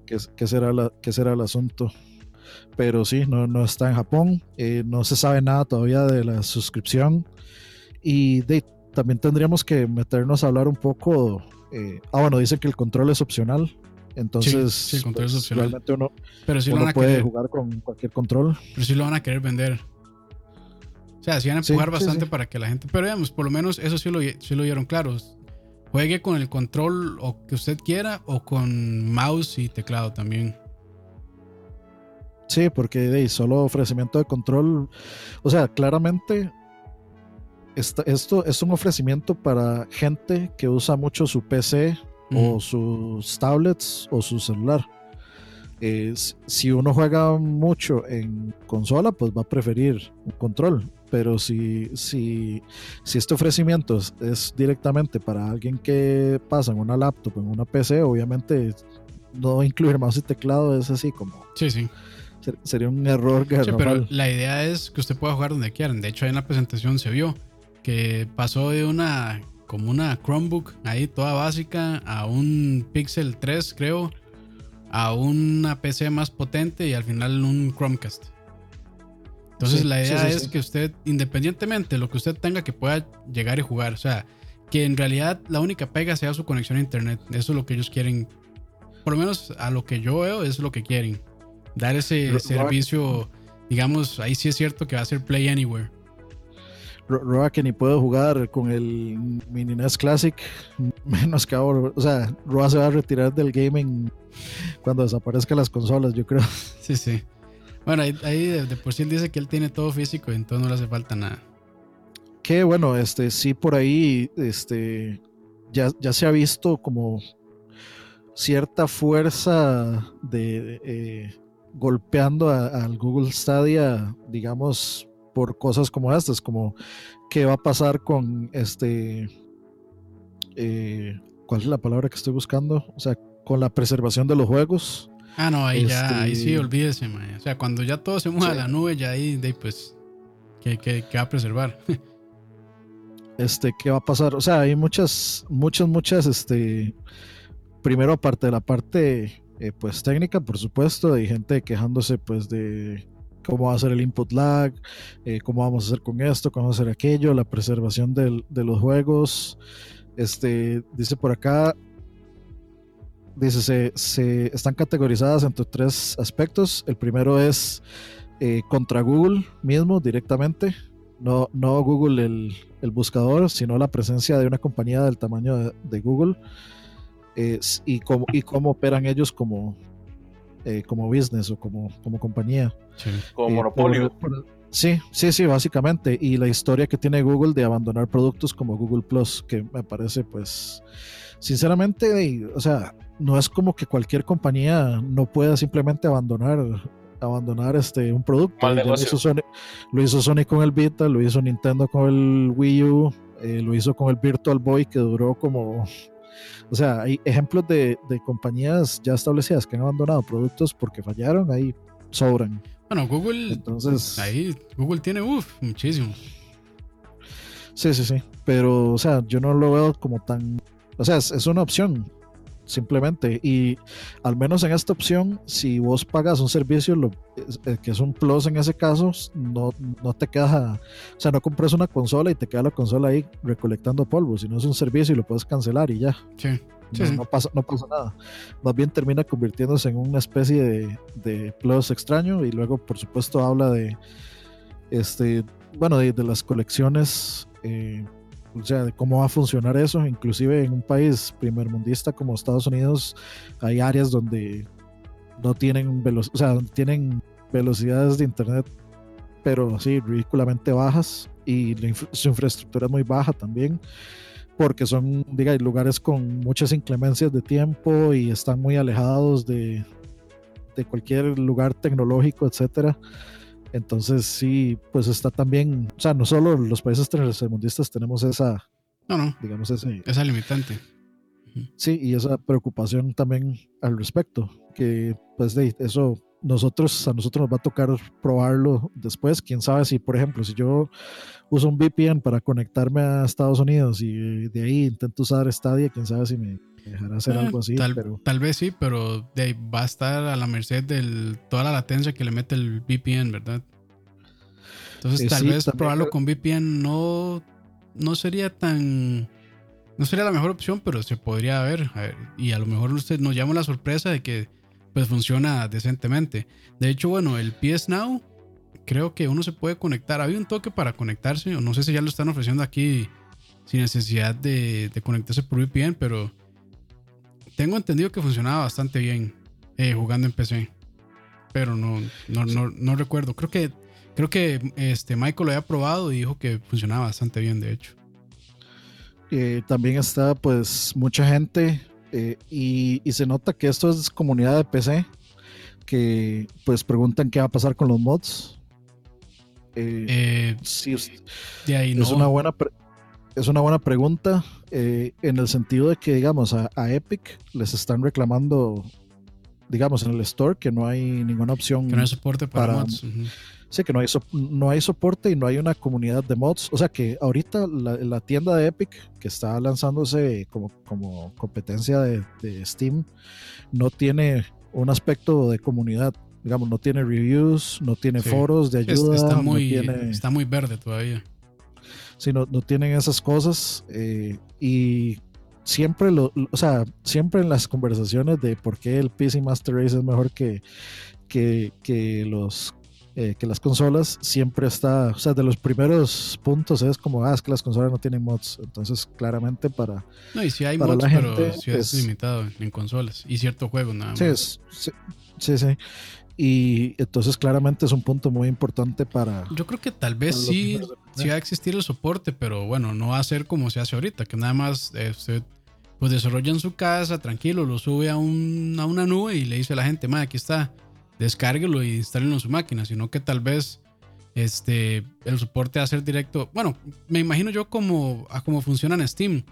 qué, qué será, la, qué será el asunto. Pero sí, no, no está en Japón. eh, no se sabe nada todavía de la suscripción. Y de, también tendríamos que meternos a hablar un poco. Eh, ah, bueno, dice que el control es opcional. Entonces, sí, el control es pues, opcional. realmente uno, pero sí lo uno van a puede querer, jugar con cualquier control. pero sí lo van a querer vender. O sea, sí van a empujar bastante para que la gente. Pero digamos, por lo menos eso sí lo, sí lo dieron claro. Juegue con el control o que usted quiera o con mouse y teclado también. Sí, porque de, solo ofrecimiento de control, o sea, claramente esta- esto es un ofrecimiento para gente que usa mucho su PC o sus tablets o su celular. Eh, si uno juega mucho en consola, pues va a preferir un control. Pero si, si, si este ofrecimiento es, es directamente para alguien que pasa en una laptop, en una PC, obviamente no incluir mouse y teclado es así como Sí, sí. Ser- Sería un error Sí, pero la idea es que usted pueda jugar donde quieran. De hecho, ahí en la presentación se vio que pasó de una como una Chromebook ahí toda básica a un Pixel 3, creo, a una PC más potente y al final un Chromecast. Entonces Sí, la idea sí, es que usted, independientemente de lo que usted tenga, que pueda llegar y jugar. O sea, que en realidad la única pega sea su conexión a internet. Eso es lo que ellos quieren. Por lo menos a lo que yo veo, es lo que quieren. Dar ese servicio, digamos, ahí sí es cierto que va a ser Play Anywhere. Ro- Roa que ni puedo jugar con el Mini NES Classic, menos que ahora. O sea, Roa se va a retirar del gaming cuando desaparezcan las consolas, yo creo. Sí, sí. Bueno, ahí, ahí de, de por sí él dice que él tiene todo físico entonces no le hace falta nada. Que bueno, este sí por ahí, este ya, ya se ha visto como cierta fuerza de eh, golpeando al Google Stadia, digamos, por cosas como estas, como qué va a pasar con este, eh, ¿cuál es la palabra que estoy buscando? O sea, con la preservación de los juegos. Ah, no, ahí ya, ahí sí, Este- olvídese, man. O sea, cuando ya todo se mueva a la nube, ya ahí, de pues, que, que, que va a preservar. este, qué va a pasar. O sea, hay muchas, muchas, muchas, este, primero aparte de la parte, eh, pues técnica, por supuesto, hay gente quejándose, pues, de cómo va a ser el input lag, eh, cómo vamos a hacer con esto, cómo hacer aquello, la preservación de los juegos. Este, dice por acá, dice, se, están categorizadas entre tres aspectos. El primero es eh, contra Google mismo directamente, no, no Google el, buscador, sino la presencia de una compañía del tamaño de, Google y, cómo, y cómo operan ellos como, eh, como business o como, como compañía. Sí. Como Eh, monopolio. por- por- sí, sí, sí, básicamente. Y la historia que tiene Google de abandonar productos como Google Plus, que me parece, pues, sinceramente, o sea, no es como que cualquier compañía no pueda simplemente abandonar abandonar este un producto. Mal Ya Lo negocio. hizo, Sony, lo hizo Sony con el Vita, lo hizo Nintendo con el Wii U, eh, lo hizo con el Virtual Boy que duró como o sea, hay ejemplos de, de compañías ya establecidas que han abandonado productos porque fallaron, ahí sobran. Bueno, Google, Entonces, ahí, Google tiene, uff, muchísimo. sí, sí, sí. Pero, o sea, yo no lo veo como tan. O sea, es, es una opción, simplemente. Y al menos en esta opción, si vos pagas un servicio, lo, eh, que es un plus en ese caso, no, no te queda. O sea, no compras una consola y te queda la consola ahí recolectando polvo, sino es un servicio y lo puedes cancelar y ya. Sí. No, sí. no pasa, no pasa nada. Más bien termina convirtiéndose en una especie de, de plus extraño y luego, por supuesto, habla de, este, bueno, de, de las colecciones, eh, o sea, cómo va a funcionar eso. Inclusive en un país primermundista como Estados Unidos hay áreas donde no tienen, velo- o sea, tienen velocidades de internet, pero sí, ridículamente bajas y su infraestructura es muy baja también porque son, diga, lugares con muchas inclemencias de tiempo y están muy alejados de, de cualquier lugar tecnológico, etcétera. Entonces sí, pues está también, o sea, no solo los países tercermundistas tenemos esa, No, no, digamos, ese, esa limitante. sí, y esa preocupación también al respecto, que pues de eso nosotros, a nosotros nos va a tocar probarlo después, quién sabe si, por ejemplo, si yo uso un VPN para conectarme a Estados Unidos y de ahí intento usar Stadia, quién sabe si me, dejará hacer Eh, algo así, tal, pero tal vez sí, pero de ahí va a estar a la merced de toda la latencia que le mete el VPN, ¿verdad? Entonces Eh, tal sí, vez también probarlo con VPN no, no sería tan... No sería la mejor opción, pero se podría ver. a ver, y a lo mejor usted nos llama la sorpresa de que pues funciona decentemente. De hecho, bueno, el PS Now creo que uno se puede conectar. Había un toque para conectarse, o no sé si ya lo están ofreciendo aquí sin necesidad de, de conectarse por VPN, pero tengo entendido que funcionaba bastante bien eh, jugando en PC. Pero no, no, no, no recuerdo. Creo que, creo que este Michael lo había probado y dijo que funcionaba bastante bien, de hecho. eh, también está pues mucha gente eh, y, y se nota que esto es comunidad de PC que pues preguntan qué va a pasar con los mods. Eh, de ahí no. es una buena es una buena pregunta eh, en el sentido de que digamos a, a Epic les están reclamando digamos en el store que no hay ninguna opción que no hay soporte para, para- mods. Sí, que no hay, so- no hay soporte y no hay una comunidad de mods. O sea que ahorita la, la tienda de Epic, que está lanzándose como, como competencia de, de Steam, no tiene un aspecto de comunidad. Digamos, no tiene reviews, no tiene Sí. foros de ayuda, está, no muy, tiene, está muy verde todavía. Sí, no, no tienen esas cosas. eh, y siempre lo, o sea, siempre en las conversaciones de por qué el PC Master Race es mejor que, que, que los eh, que las consolas siempre está, o sea, de los primeros puntos es como, ah, es que las consolas no tienen mods, entonces claramente para, No, y si hay Para mods, la pero sí es, es- limitado en consolas. Y ciertos juegos nada más. sí, es- sí, sí, sí. Y entonces claramente es un punto muy importante para... Yo creo que tal vez sí, sí va a existir el soporte, pero bueno, no va a ser como se hace ahorita, que nada más eh, usted pues desarrolla en su casa, tranquilo, lo sube a, un- a una nube y le dice a la gente, "Ma, aquí está, descárguelo y instálenlo en su máquina, sino que tal vez este, el soporte va a ser directo. Bueno, me imagino yo como, a cómo funciona en Steam.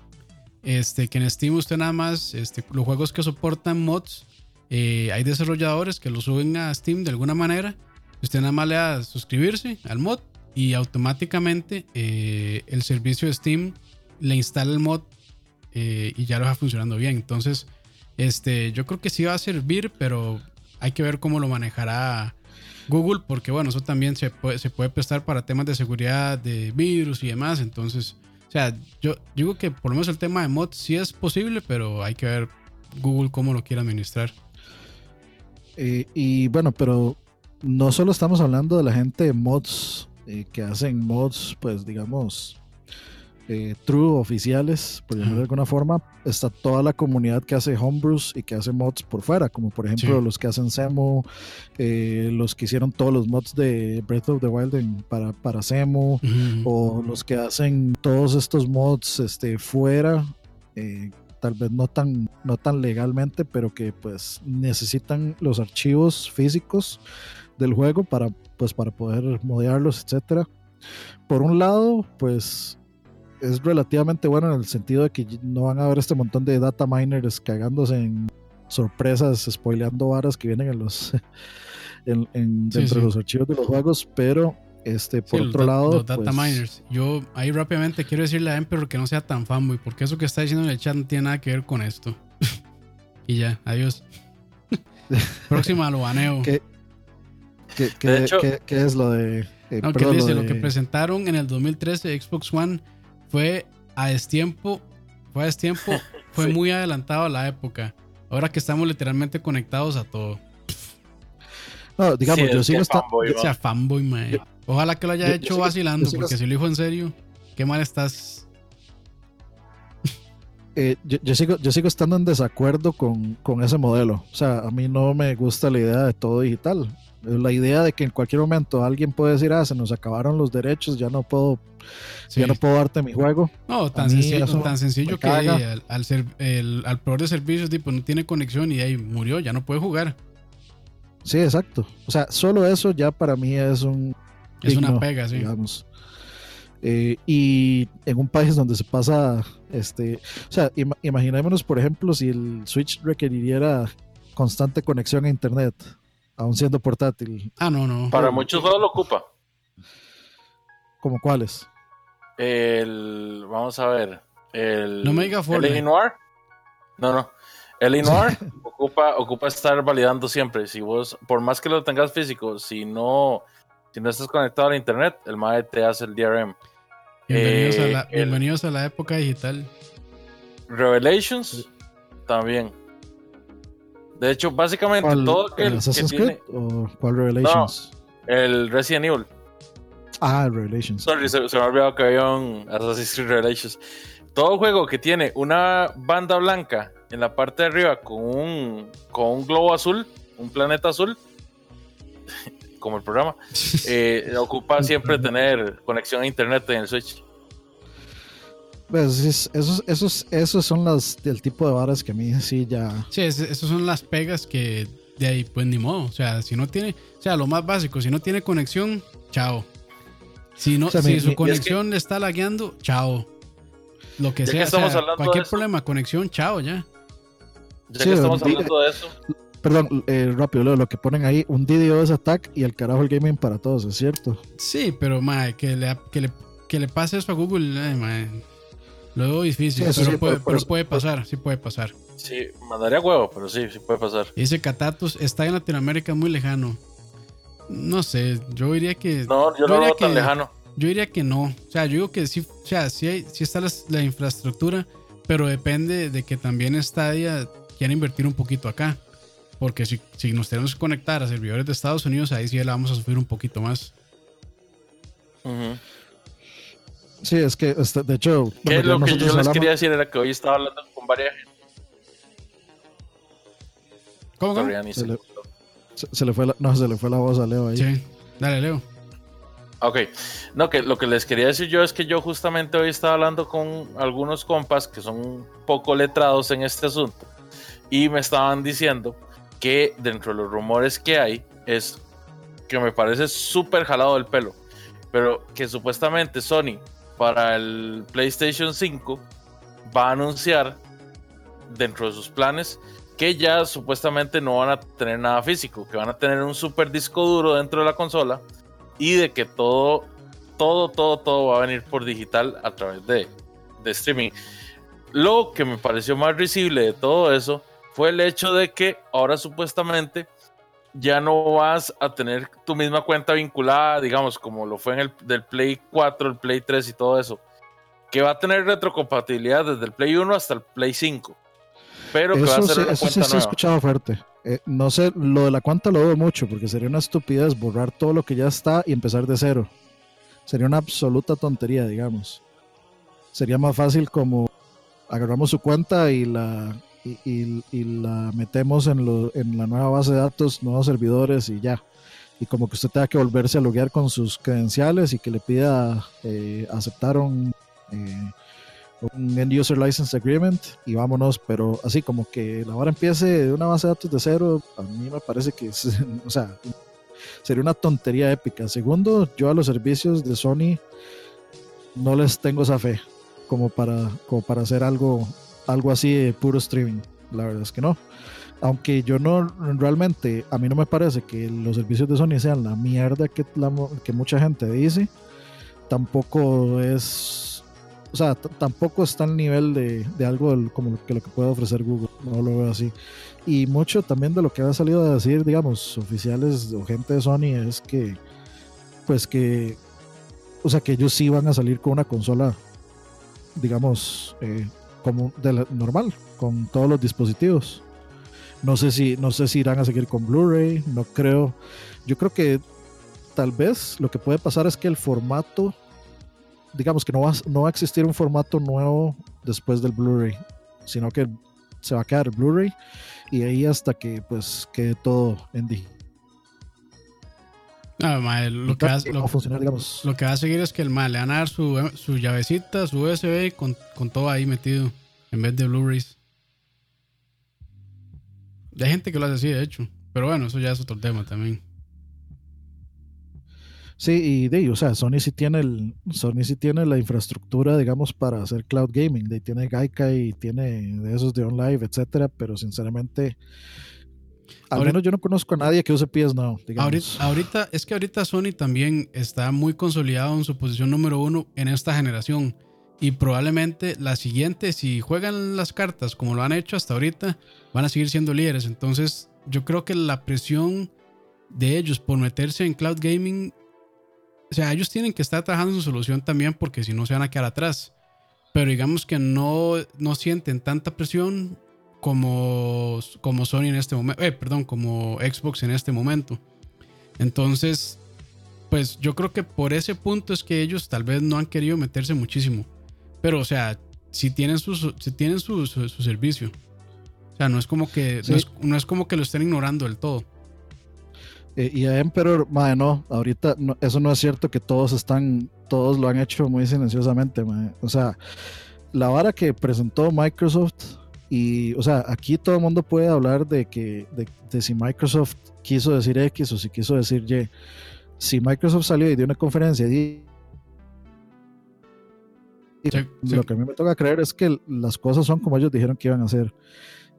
Este, que en Steam usted nada más, este, los juegos que soportan mods, eh, hay desarrolladores que lo suben a Steam de alguna manera. Usted nada más le da suscribirse al mod y automáticamente eh, el servicio de Steam le instala el mod eh, y ya lo va funcionando bien. Entonces, este, yo creo que sí va a servir, pero hay que ver cómo lo manejará Google, porque bueno, eso también se puede, prestar para temas de seguridad, de virus y demás. Entonces, o sea, yo digo que por lo menos el tema de mods sí es posible, pero hay que ver Google cómo lo quiere administrar. Eh, y bueno, pero no solo estamos hablando de la gente de mods eh, que hacen mods, pues digamos, eh, true oficiales, por llamarlo de alguna forma. Está toda la comunidad que hace homebrews y que hace mods por fuera, como por ejemplo Sí. los que hacen Semo, eh, los que hicieron todos los mods de Breath of the Wild en- para, para Semo, o los que hacen todos estos mods este, fuera, eh, tal vez no tan, no tan legalmente, pero que pues necesitan los archivos físicos del juego para, pues, para poder modearlos, etcétera. Por un lado, pues es relativamente bueno en el sentido de que no van a haber este montón de data miners cagándose en sorpresas, spoileando varas que vienen en los en, en- Sí, dentro sí. de los archivos de los juegos, pero este por Sí, otro lado los data pues, miners. Yo ahí rápidamente quiero decirle a Emperor que no sea tan fanboy, porque eso que está diciendo en el chat no tiene nada que ver con esto. y ya, adiós. Próxima lo baneo. ¿Qué, qué, qué- De hecho- qué- qué es lo de eh, No, que dice, lo, de- que presentaron en el 2013 Xbox One fue a destiempo, fue a destiempo, fue Sí. muy adelantado a la época. Ahora que estamos literalmente conectados a todo. no, digamos Sí, yo sigo que esta- fanboy, sea, fanboy. Yo- Ojalá que lo haya yo- yo hecho vacilando, porque si lo dijo en serio, qué mal estás. eh, yo, yo sigo, yo sigo estando en desacuerdo con, con ese modelo. O sea, a mí no me gusta la idea de todo digital. La idea de que en cualquier momento alguien puede decir, ah, se nos acabaron los derechos, ya no puedo, Sí. ya no puedo darte mi juego. No, tan sencillo, tan sencillo que al, al, ser- el, al proveedor de servicios tipo, no tiene conexión y ahí murió, ya no puede jugar. Sí, exacto. O sea, solo eso ya para mí es un... Es una pega, sí. Digamos. Eh, y en un país donde se pasa, este, o sea, ima- imaginémonos, por ejemplo, si el Switch requiriera constante conexión a Internet, aún siendo portátil, Ah, no, no. Para muchos juegos lo ocupa. ¿como cuáles? El, vamos a ver. El, No me diga el. Noir. No, no. El Inuar ocupa, ocupa estar validando siempre. Si vos, por más que lo tengas físico, si no, si no estás conectado a la internet, el MAE te hace el DRM. Bienvenidos, a, Eh, la, el- bienvenidos a la época digital. Revelations también. De hecho, básicamente ¿Cuál, todo el que Assassin's tiene Creed o cuál Revelations? el Resident Evil. Ah, el Revelations. Sorry, se, se me ha olvidado que había un Assassin's Creed Revelations. Todo juego que tiene una banda blanca en la parte de arriba con un, con un globo azul, un planeta azul, como el programa, eh, ocupa siempre tener conexión a internet en el Switch. Pues, es- esos, esos, esos son las del tipo de varas que a mí sí ya. Sí, es- esas son las pegas que de ahí, pues ni modo. O sea, si no tiene, o sea, lo más básico, si no tiene conexión, chao. Si no, O sea, si mi- su mi- es conexión le está lagueando, chao. Lo que sea, o estamos sea, hablando de cualquier eso. problema, conexión, chao ya. Ya Sí, que estamos hablando de eso, Perdón, eh, rápido, lo que ponen ahí, un DDoS attack y el carajo el gaming para todos, es cierto. Sí, pero mae, que le, que le, que le pase eso a Google, eh, mae, lo veo difícil, Sí, pero, sí, puede, pero pasar, sí puede pasar. sí, mandaría huevo, pero sí, sí puede pasar. Dice Catatus, está en Latinoamérica muy lejano. No sé, yo diría que. No, yo yo no lo diría veo tan que- lejano. Yo diría que no. O sea, yo digo que sí, o sea, sí, hay, sí está las- la, infraestructura, pero depende de que también Stadia quiera invertir un poquito acá. Porque si, si nos tenemos que conectar a servidores de Estados Unidos, ahí sí la vamos a sufrir un poquito más. Ujú. Sí, es que, este, de hecho, bueno, ya lo que yo les hablamos- quería decir era que hoy estaba hablando con varias gente. ¿Cómo? cómo? Se le, se, se le fue la, no, se le fue la voz a Leo ahí. Sí. Dale, Leo. Ok, no, que lo que les quería decir yo es que yo justamente hoy estaba hablando con algunos compas que son un poco letrados en este asunto y me estaban diciendo que dentro de los rumores que hay es que me parece súper jalado del pelo, pero que supuestamente Sony para el PlayStation 5 va a anunciar dentro de sus planes que ya supuestamente no van a tener nada físico, que van a tener un super disco duro dentro de la consola y de que todo, todo, todo, todo va a venir por digital a través de, de streaming. Lo que me pareció más risible de todo eso fue el hecho de que ahora supuestamente ya no vas a tener tu misma cuenta vinculada, digamos, como lo fue en el del Play 4, el Play 3 y todo eso, que va a tener retrocompatibilidad desde el Play 1 hasta el Play 5, pero que va a Eso, ser sí, una eso sí cuenta se ha escuchado fuerte. Eh, no sé, lo de la cuenta lo dudo mucho, porque sería una estupidez borrar todo lo que ya está y empezar de cero. Sería una absoluta tontería, digamos. Sería más fácil como agarramos su cuenta y la, y, y- la metemos en, lo- en la nueva base de datos, nuevos servidores y ya. Y como que usted tenga que volverse a loguear con sus credenciales y que le pida eh, aceptar un, eh, End User License Agreement y vámonos, pero así como que la hora empiece de una base de datos de cero, a mí me parece que es, o sea, sería una tontería épica. Segundo, yo a los servicios de Sony no les tengo esa fe como para, como para hacer algo, algo así de puro streaming. La verdad es que no. Aunque yo no, realmente, a mí no me parece que los servicios de Sony sean la mierda que, la que mucha gente dice. Tampoco es, o sea, tampoco está al nivel de, de algo como lo que, lo que puede ofrecer Google. No lo veo así. Y mucho también de lo que ha salido a decir, digamos, oficiales o gente de Sony es que, pues que, o sea, que ellos sí van a salir con una consola, digamos, eh, como de la- normal, con todos los dispositivos. No sé si, no sé si irán a seguir con Blu-ray, no creo. Yo creo que tal vez lo que puede pasar es que el formato, digamos que no va, no va a existir un formato nuevo después del Blu-ray, sino que se va a quedar Blu-ray y ahí hasta que pues quede todo en digital. No, mae, lo, que va, lo, funcionar, digamos. lo que va a seguir es que el mal le van a dar su, su llavecita, su USB con, con todo ahí metido en vez de Blu-rays. Hay gente que lo hace así, de hecho. Pero bueno, eso ya es otro tema también. Sí, y de, ahí, o sea, Sony sí tiene el, Sony sí tiene la infraestructura, digamos, para hacer cloud gaming. De, ahí tiene Gaikai y tiene de esos de OnLive, etcétera, pero sinceramente, al Ahorita- menos yo no conozco a nadie que use PS Now, digamos. Ahorita, es que ahorita Sony también está muy consolidado en su posición número uno en esta generación. Y probablemente la siguiente, si juegan las cartas como lo han hecho hasta ahorita, van a seguir siendo líderes. Entonces, yo creo que la presión de ellos por meterse en cloud gaming, o sea, ellos tienen que estar trabajando su solución también porque si no se van a quedar atrás. Pero digamos que no, no sienten tanta presión como, como Sony en este momento, eh, perdón, como Xbox en este momento. Entonces, pues yo creo que por ese punto es que ellos tal vez no han querido meterse muchísimo. Pero, o sea, si tienen su, si tienen su, su, servicio. O sea, no es como que no, es, como que lo estén ignorando del todo. Eh, y a Emperor, madre, no, ahorita eso no es cierto que todos están, todos lo han hecho muy silenciosamente, O sea, la vara que presentó Microsoft y, o sea, aquí todo el mundo puede hablar de que, de, si Microsoft quiso decir X o si quiso decir Y. Si Microsoft salió y dio una conferencia y lo que a mí me toca creer es que las cosas son como ellos dijeron que iban a ser.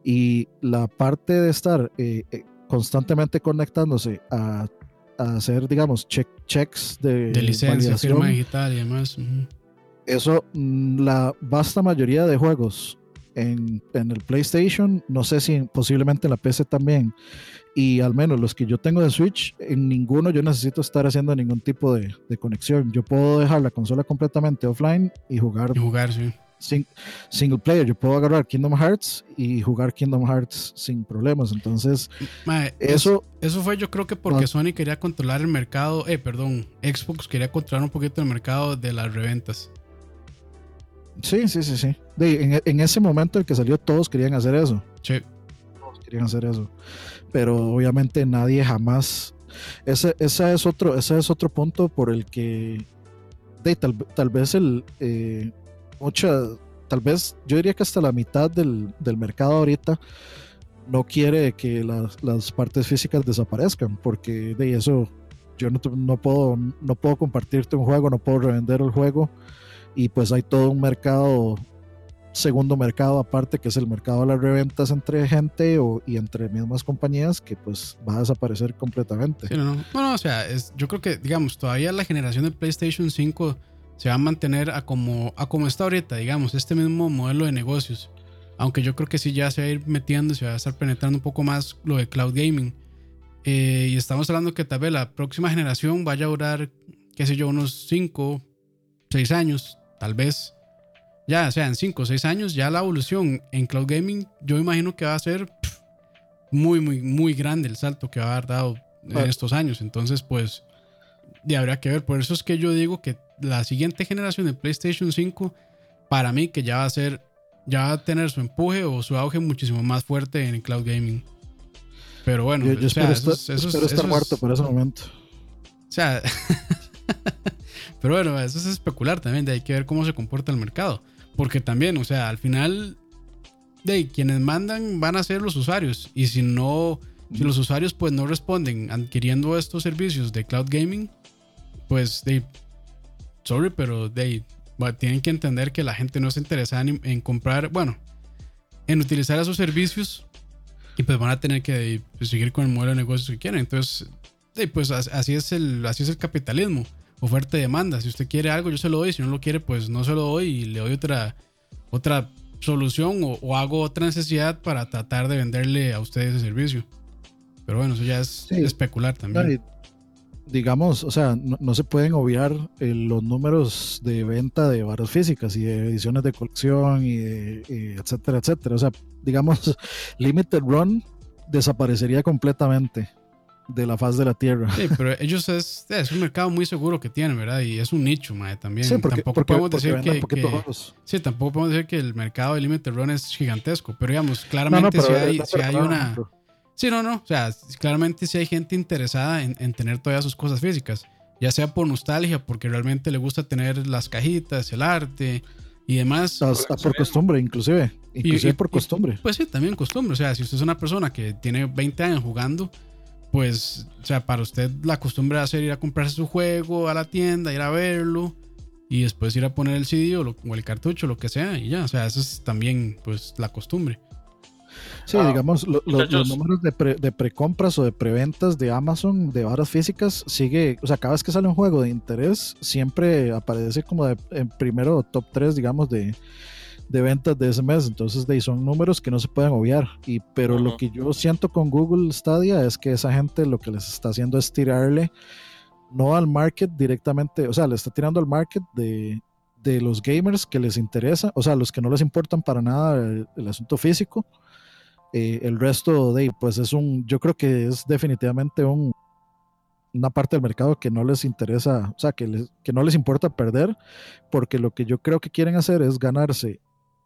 Y la parte de estar eh, eh, constantemente conectándose a, hacer, digamos, checks de, de licencia, firma digital y demás. Eso, mm, la vasta mayoría de juegos en, en, el PlayStation, no sé si posiblemente en la PC también, y al menos los que yo tengo de Switch, en ninguno yo necesito estar haciendo ningún tipo de, de conexión. Yo puedo dejar la consola completamente offline y jugar. Y jugar, sí. single player, yo puedo agarrar Kingdom Hearts y jugar Kingdom Hearts sin problemas. Entonces, eso, eso fue yo creo que porque Sony quería controlar el mercado, eh, perdón, Xbox quería controlar un poquito el mercado de las reventas. Sí, sí, sí, sí. en, en, ese momento el que salió todos querían hacer eso. Sí. Todos querían hacer eso pero obviamente nadie jamás. Ese, ese, es, otro, ese es otro punto por el que de, tal, tal, vez el eh, mucha, tal vez yo diría que hasta la mitad del, del mercado ahorita no quiere que las, las, partes físicas desaparezcan, porque de eso yo no, no, puedo, no puedo compartirte un juego, no puedo revender el juego, y pues hay todo un mercado segundo mercado aparte que es el mercado de las reventas entre gente o, y entre mismas compañías que pues va a desaparecer completamente. no, no. o sea, es, yo creo que digamos todavía la generación de PlayStation 5 se va a mantener a como, a como está ahorita, digamos, este mismo modelo de negocios. Aunque yo creo que sí ya se va a ir metiendo, se va a estar penetrando un poco más lo de cloud gaming. Eh, y estamos hablando que tal vez la próxima generación vaya a durar, qué sé yo, unos 5, 6 años, tal vez ya, o sea, en 5 o 6 años, ya la evolución en cloud gaming, yo imagino que va a ser muy, muy, muy grande el salto que va a haber dado en estos años. Entonces, pues, ya habría que ver. Por eso es que yo digo que la siguiente generación de PlayStation 5, para mí, que ya va a ser, ya va a tener su empuje o su auge muchísimo más fuerte en el cloud gaming. Pero bueno, yo, espero, estar muerto por ese momento. O sea, pero bueno, eso es especular también, de hay que ver cómo se comporta el mercado. Porque también, o sea, al final, de quienes mandan van a ser los usuarios. Y si no, si los usuarios pues no responden adquiriendo estos servicios de cloud gaming, pues sorry, pero de, tienen que entender que la gente no se interesa en, comprar, bueno, en utilizar esos servicios y pues van a tener que pues, seguir con el modelo de negocios que quieren. Entonces, pues así es el, así es el capitalismo oferta y demanda. Si usted quiere algo, yo se lo doy. Si no lo quiere, pues no se lo doy y le doy otra, otra solución o, hago otra necesidad para tratar de venderle a usted ese servicio. Pero bueno, eso ya es especular también. digamos, o sea, no, se pueden obviar eh, los números de venta de varas físicas y de ediciones de colección y, y etcétera, etcétera. O sea, digamos, Limited Run desaparecería completamente de la faz de la tierra. Sí, pero ellos es, es un mercado muy seguro que tienen, ¿verdad? Y es un nicho, madre, también. Sí, porque, tampoco podemos decir que, sí, tampoco podemos decir que el mercado de Limited Run es gigantesco, pero digamos, claramente si hay, si hay una... Sí, no, no, o sea, claramente si hay gente interesada en, en, tener todas sus cosas físicas, ya sea por nostalgia, porque realmente le gusta tener las cajitas, el arte y demás. por costumbre, inclusive. Inclusive por costumbre. pues sí, también costumbre. O sea, si usted es una persona que tiene 20 años jugando, pues, o sea, para usted la costumbre va a ser ir a comprarse su juego a la tienda, ir a verlo y después ir a poner el CD o, el cartucho, lo que sea, y ya, o sea, eso es también, pues, la costumbre. Sí, Ah, digamos, lo- lo- los números de, pre- de precompras o de preventas de Amazon de varas físicas sigue, o sea, cada vez que sale un juego de interés, siempre aparece como de, en primero top 3, digamos, de, de ventas de ese mes. Entonces, de ahí son números que no se pueden obviar. Y, pero lo Ujú. que yo siento con Google Stadia es que esa gente lo que les está haciendo es tirarle no al market directamente, o sea, le está tirando al market de, de los gamers que les interesa, o sea, los que no les importan para nada el, el asunto físico. Eh, el resto de, pues es un, yo creo que es definitivamente un, una parte del mercado que no les interesa, o sea, que, les- que no les importa perder, porque lo que yo creo que quieren hacer es ganarse,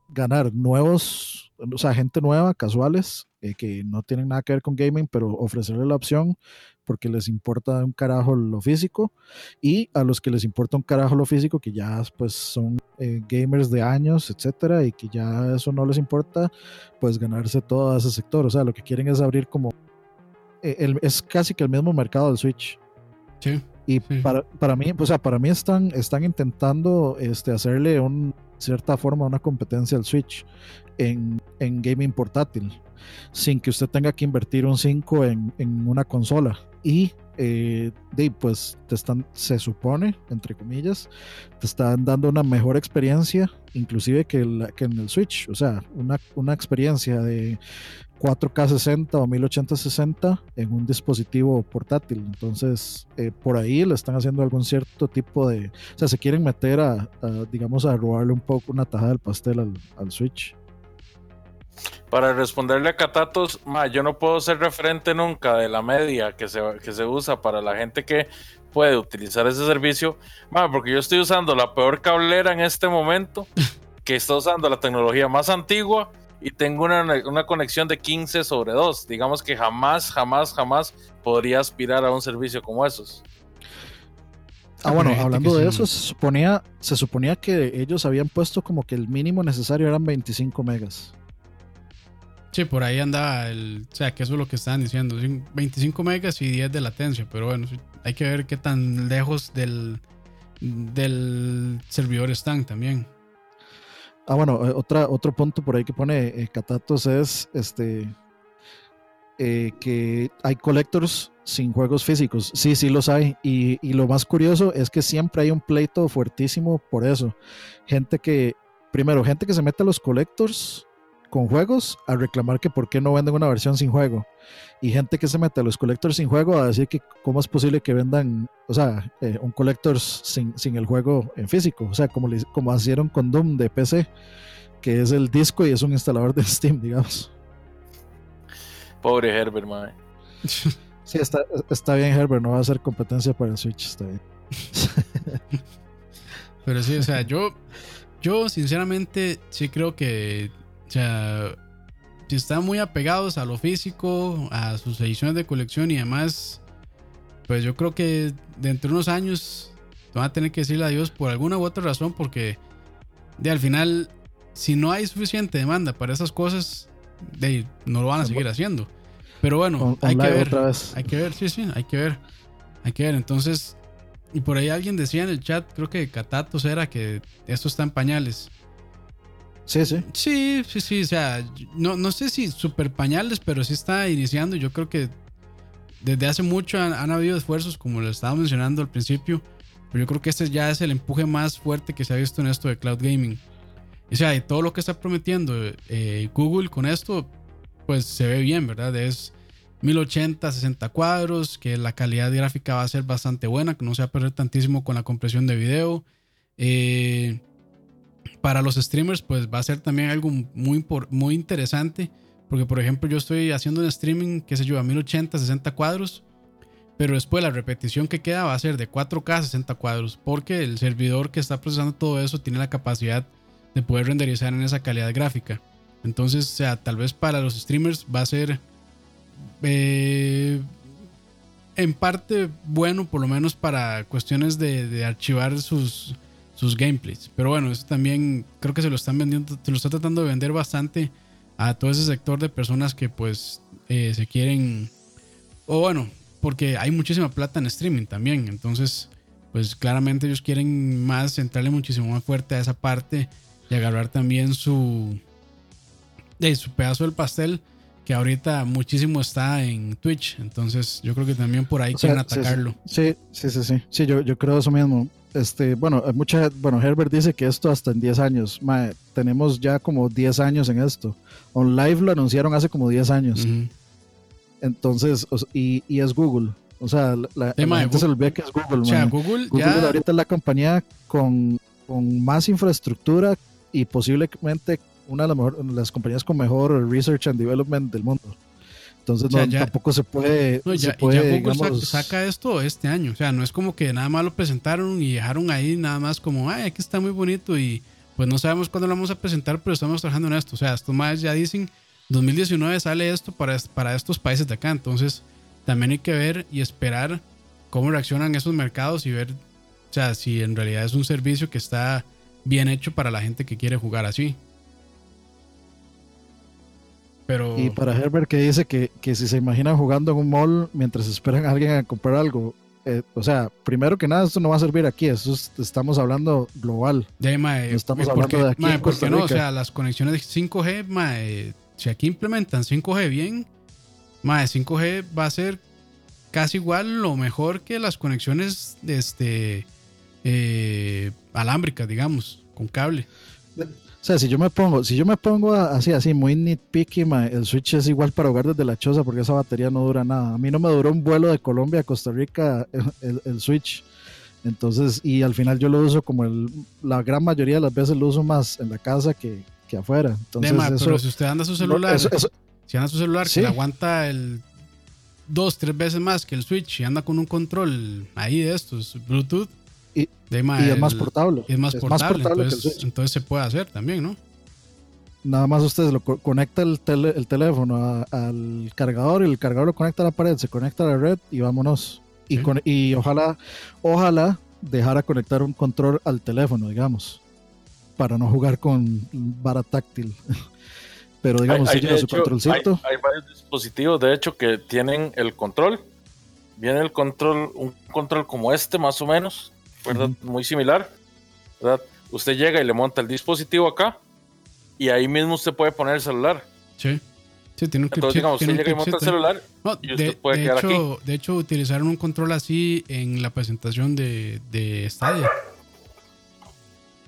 ganar nuevos, o sea, gente nueva, casuales, eh, que no tienen nada que ver con gaming, pero ofrecerle la opción porque les importa un carajo lo físico y a los que les importa un carajo lo físico que ya pues son eh, gamers de años etcétera y que ya eso no les importa pues ganarse todo ese sector o sea lo que quieren es abrir como eh, el- es casi que el mismo mercado del Switch Sí. y Sí. para, para mí, o sea, para mí están, están intentando este, hacerle un cierta forma una competencia al Switch en, en gaming portátil, sin que usted tenga que invertir un 5 en, en una consola. Y eh, pues te están, se supone, entre comillas, te están dando una mejor experiencia, inclusive que, la- que en el Switch. O sea, una, una experiencia de 4K 60 o 1080-60 en un dispositivo portátil. Entonces, eh, por ahí le están haciendo algún cierto tipo de. O sea, se quieren meter a, a, digamos, a robarle un poco una tajada del pastel al, al Switch. Para responderle a Catatos, ma, yo no puedo ser referente nunca de la media que se, que se usa para la gente que puede utilizar ese servicio, ma, porque yo estoy usando la peor cablera en este momento, que está usando la tecnología más antigua y tengo una, una conexión de 15 sobre 2. Digamos que jamás, jamás, jamás podría aspirar a un servicio como esos. Ah, bueno, hablando de eso, se suponía, se suponía que ellos habían puesto como que el mínimo necesario eran 25 megas. Sí, por ahí andaba el. O sea, que eso es lo que estaban diciendo. sí, 25 megas y 10 de latencia. Pero bueno, hay que ver qué tan lejos del, del servidor están también. Ah, bueno, eh, otra, otro punto por ahí que pone eh, es este eh, que hay collectors sin juegos físicos. Sí, sí los hay. Y, y lo más curioso es que siempre hay un pleito fuertísimo por eso. Gente que, primero, gente que se mete a los collectors con juegos a reclamar que por qué no venden una versión sin juego. Y gente que se mete a los collectors sin juego a decir que cómo es posible que vendan, o sea, eh, un collectors sin, sin el juego en físico. O sea, como, le- como hicieron con Doom de PC, que es el disco y es un instalador de Steam, digamos. Pobre Herbert, ma. Sí, está, está bien, Herbert, no va a ser competencia para el Switch, está bien. Pero sí, o sea, yo, yo sinceramente sí creo que, o sea, si están muy apegados a lo físico, a sus ediciones de colección y demás, pues yo creo que dentro de unos años van a tener que decirle adiós por alguna u otra razón, porque de al final, si no hay suficiente demanda para esas cosas, de, no lo van a seguir haciendo. Pero bueno, On- hay que ver. otra vez. Hay que ver, sí, sí, hay que ver. Hay que ver. Entonces, y por ahí alguien decía en el chat, creo que Catatos era que esto está en pañales. Sí, sí. Sí, sí, sí. O sea, no, no sé si super pañales, pero sí está iniciando. Yo creo que desde hace mucho han, habido esfuerzos, como lo estaba mencionando al principio. Pero yo creo que este ya es el empuje más fuerte que se ha visto en esto de cloud gaming. O sea, y todo lo que está prometiendo eh, Google con esto, pues se ve bien, ¿verdad? Es 1080, 60 cuadros, que la calidad gráfica va a ser bastante buena, que no se va a perder tantísimo con la compresión de video. Eh, para los streamers, pues va a ser también algo muy, muy interesante, porque por ejemplo yo estoy haciendo un streaming, qué sé yo, a 1080, 60 cuadros, pero después la repetición que queda va a ser de 4K, 60 cuadros, porque el servidor que está procesando todo eso tiene la capacidad de poder renderizar en esa calidad gráfica. Entonces, o sea, tal vez para los streamers va a ser eh, en parte bueno, por lo menos para cuestiones de archivar sus, sus gameplays. Pero bueno, eso también creo que se lo están vendiendo, se lo está tratando de vender bastante a todo ese sector de personas que pues eh, se quieren, o bueno, porque hay muchísima plata en streaming también. Entonces, pues claramente ellos quieren más, entrarle muchísimo más fuerte a esa parte y agarrar también su de su pedazo del pastel que ahorita muchísimo está en Twitch. Entonces, yo creo que también por ahí quieren atacarlo. Sí, sí, sí, sí. Sí, yo, yo creo eso mismo. Este, bueno, mucha, bueno, Herbert dice que esto hasta en 10 años. tenemos ya como 10 años en esto. On Live lo anunciaron hace como 10 años. Entonces, y, y, es Google. O sea, la, gente se olvida que es Google. O sea, Google, Google ahorita es la compañía con, con más infraestructura y posiblemente una de las, las, compañías con mejor research and development del mundo. Entonces tampoco se puede. ya, Google saca esto este año. O sea, no es como que nada más lo presentaron y dejaron ahí nada más como, ay, aquí está muy bonito y pues no sabemos cuándo lo vamos a presentar, pero estamos trabajando en esto. O sea, estos más ya dicen, 2019 sale esto para, para estos países de acá. Entonces también hay que ver y esperar cómo reaccionan esos mercados y ver, o sea, si en realidad es un servicio que está bien hecho para la gente que quiere jugar así. Y para Herbert que dice que, si se imaginan jugando en un mall mientras esperan a alguien a comprar algo, eh, o sea, primero que nada, esto no va a servir aquí, eso estamos hablando global. estamos hablando de aquí. no? O sea, las conexiones 5G, si aquí implementan 5G bien, mae, 5G va a ser casi igual lo mejor que las conexiones este, eh, alámbricas, digamos, con cable. O sea, si yo me pongo, si yo me pongo así, así, muy nitpicky, el Switch es igual para hogar desde la choza porque esa batería no dura nada. A mí no me duró un vuelo de Colombia a Costa Rica el, Switch. Entonces, y al final yo lo uso como el, la gran mayoría de las veces lo uso más en la casa que, que afuera. Entonces, pero si usted anda su celular, si anda su celular que aguanta el dos, tres veces más que el Switch y anda con un control ahí de estos, Bluetooth, y, es más portable. Es más portable, entonces, se puede hacer también, ¿no? Nada más usted lo conecta el, el teléfono al cargador y el cargador lo conecta a la pared, se conecta a la red y vámonos. Y, y ojalá, ojalá dejara conectar un control al teléfono, digamos, para no jugar con vara táctil. Pero digamos, hay, su controlcito. Hay, varios dispositivos, de hecho, que tienen el control. Viene el control, un control como este, más o menos, ¿verdad? Muy similar, ¿verdad? Usted llega y le monta el dispositivo acá y ahí mismo usted puede poner el celular. Sí. Sí, tiene un Entonces, digamos, usted llega y monta el celular y usted de, puede quedar hecho, aquí. De hecho, utilizaron un control así en la presentación de, de Stadia.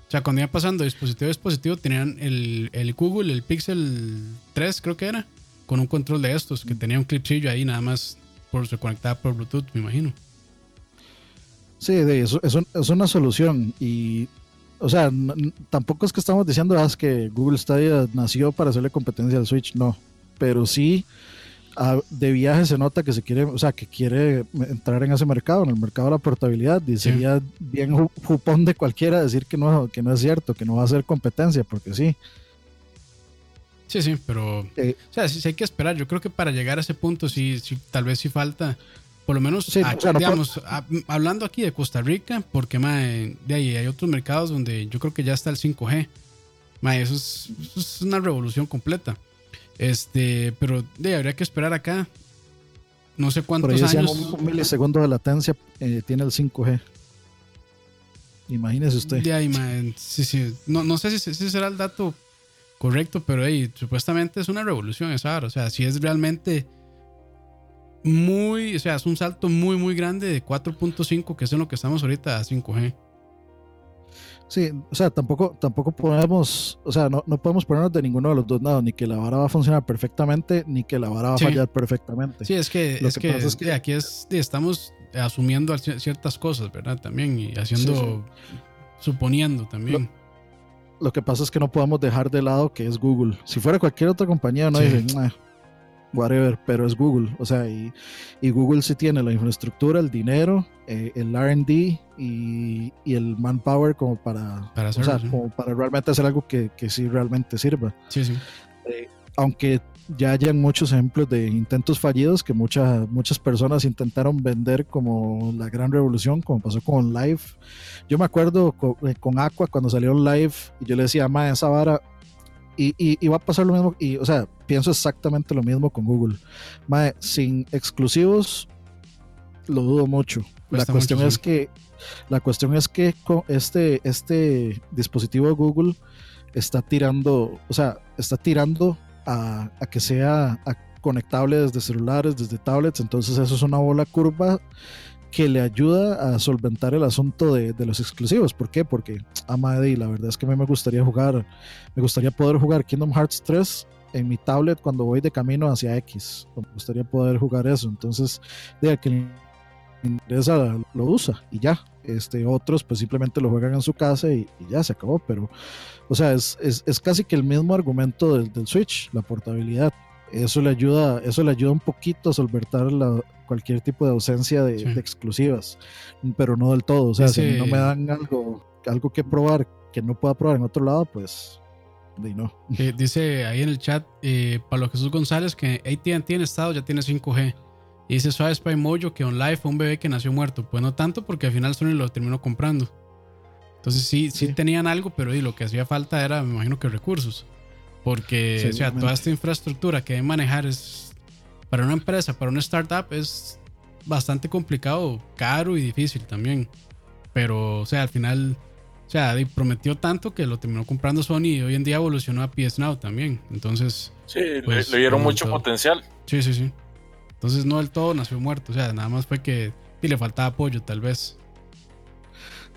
O sea, cuando iba pasando dispositivo a dispositivo, tenían el, el, Google, el Pixel 3, creo que era, con un control de estos, que tenía un clipsillo ahí, nada más por se conectaba por Bluetooth, me imagino. Sí, de eso, es una solución y, o sea, tampoco es que estamos diciendo ah, que Google Stadia nació para hacerle competencia al Switch, no, pero sí de viaje se nota que se quiere, o sea, que quiere entrar en ese mercado, en el mercado de la portabilidad, y sería bien jupón de cualquiera decir que no, que no es cierto, que no va a ser competencia, porque sí. Sí, sí, pero, eh, o sea, sí, hay que esperar. Yo creo que para llegar a ese punto, sí, sí tal vez sí falta por lo menos, digamos, hablando aquí de Costa Rica, porque de ahí hay otros mercados donde yo creo que ya está el 5G. eso, es, una revolución completa. Este, pero de habría que esperar acá. No sé cuántos años. Un, milisegundo de latencia eh, tiene el 5G. Imagínese usted. De ahí, sí, sí. No, no sé si, si, será el dato correcto, pero ahí, supuestamente es una revolución esa O sea, si es realmente muy, o sea, es un salto muy, muy grande de 4.5, que es en lo que estamos ahorita a 5G. Sí, o sea, tampoco, tampoco podemos, o sea, no, no, podemos ponernos de ninguno de los dos lados, ni que la vara va a funcionar perfectamente, ni que la vara va a fallar perfectamente. Sí, es que, es, que, es que aquí es, estamos asumiendo ciertas cosas, ¿verdad? También, y haciendo, suponiendo también. Lo, que pasa es que no podemos dejar de lado que es Google. Si fuera cualquier otra compañía, no dicen, whatever, pero es Google. O sea, y, Google sí tiene la infraestructura, el dinero, eh, el RD y, y, el manpower como para, para, como para realmente hacer algo que, que sí realmente sirva. Sí, sí. Eh, aunque ya hayan muchos ejemplos de intentos fallidos que muchas muchas personas intentaron vender como la gran revolución, como pasó con Live. Yo me acuerdo con, eh, con Aqua cuando salió Live y yo le decía, ma, esa vara y, y, va a pasar lo mismo, y, o sea, pienso exactamente lo mismo con Google. sin exclusivos, lo dudo mucho. la cuestión es que la cuestión es que este, este dispositivo de Google está tirando, o sea, está tirando a, a que sea conectable desde celulares, desde tablets, entonces eso es una bola curva que le ayuda a solventar el asunto de, de los exclusivos. ¿Por qué? Porque, Amade, la verdad es que a mí me gustaría jugar, me gustaría poder jugar Kingdom Hearts 3 en mi tablet cuando voy de camino hacia X. Me gustaría poder jugar eso. Entonces, de que le interesa lo usa y ya. Este, otros pues simplemente lo juegan en su casa y, y ya se acabó. Pero, o sea, es, es, es casi que el mismo argumento del, del, Switch, la portabilidad. Eso le ayuda, eso le ayuda un poquito a solventar la, cualquier tipo de ausencia de, sí. de, exclusivas, pero no del todo. O sea, Ese... si no me dan algo, algo que probar que no pueda probar en otro lado, pues de no. Eh, dice ahí en el chat eh, Pablo Jesús González que ATT en estado ya tiene 5G. Y dice Suave Spy Mojo que OnLive fue un bebé que nació muerto. Pues no tanto porque al final Sony lo terminó comprando. Entonces sí, sí, sí tenían algo, pero y lo que hacía falta era, me imagino que recursos. Porque, o sea, toda esta infraestructura que debe manejar es para una empresa, para una startup, es bastante complicado, caro y difícil también. Pero, o sea, al final, o sea, prometió tanto que lo terminó comprando Sony y hoy en día evolucionó a PS Now también. Entonces, sí, pues, le, le, dieron mucho todo. potencial. Sí, sí, sí. Entonces, no del todo nació muerto, o sea, nada más fue que y le faltaba apoyo, tal vez.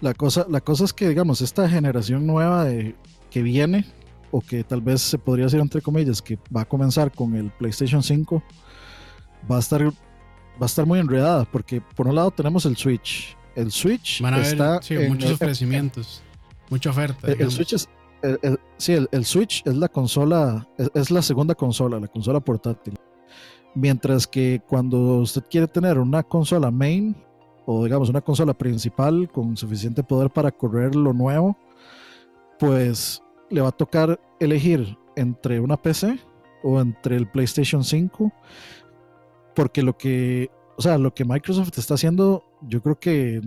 La cosa, la cosa es que, digamos, esta generación nueva de, que viene, o que tal vez se podría decir entre comillas que va a comenzar con el PlayStation 5 va a estar va a estar muy enredada porque por un lado tenemos el Switch. El Switch Van a está ver, sí, muchos el, ofrecimientos mucha oferta el, el Switch es el, sí el, Switch es la consola es, es, la segunda consola la consola portátil. Mientras que cuando usted quiere tener una consola main o digamos una consola principal con suficiente poder para correr lo nuevo pues le va a tocar elegir entre una PC o entre el PlayStation 5 porque lo que o sea lo que Microsoft está haciendo yo creo que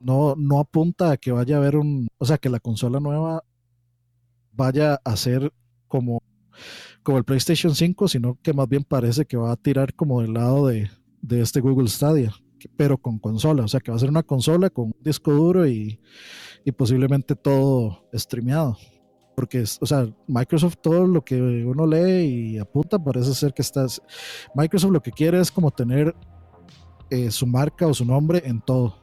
no, no apunta a que vaya a haber un o sea que la consola nueva vaya a ser como como el PlayStation 5 sino que más bien parece que va a tirar como del lado de, de este Google Stadia pero con consola, o sea que va a ser una consola con un disco duro y, y posiblemente todo streameado porque, o sea, Microsoft todo lo que uno lee y apunta parece ser que estás, Microsoft lo que quiere es como tener eh, su marca o su nombre en todo.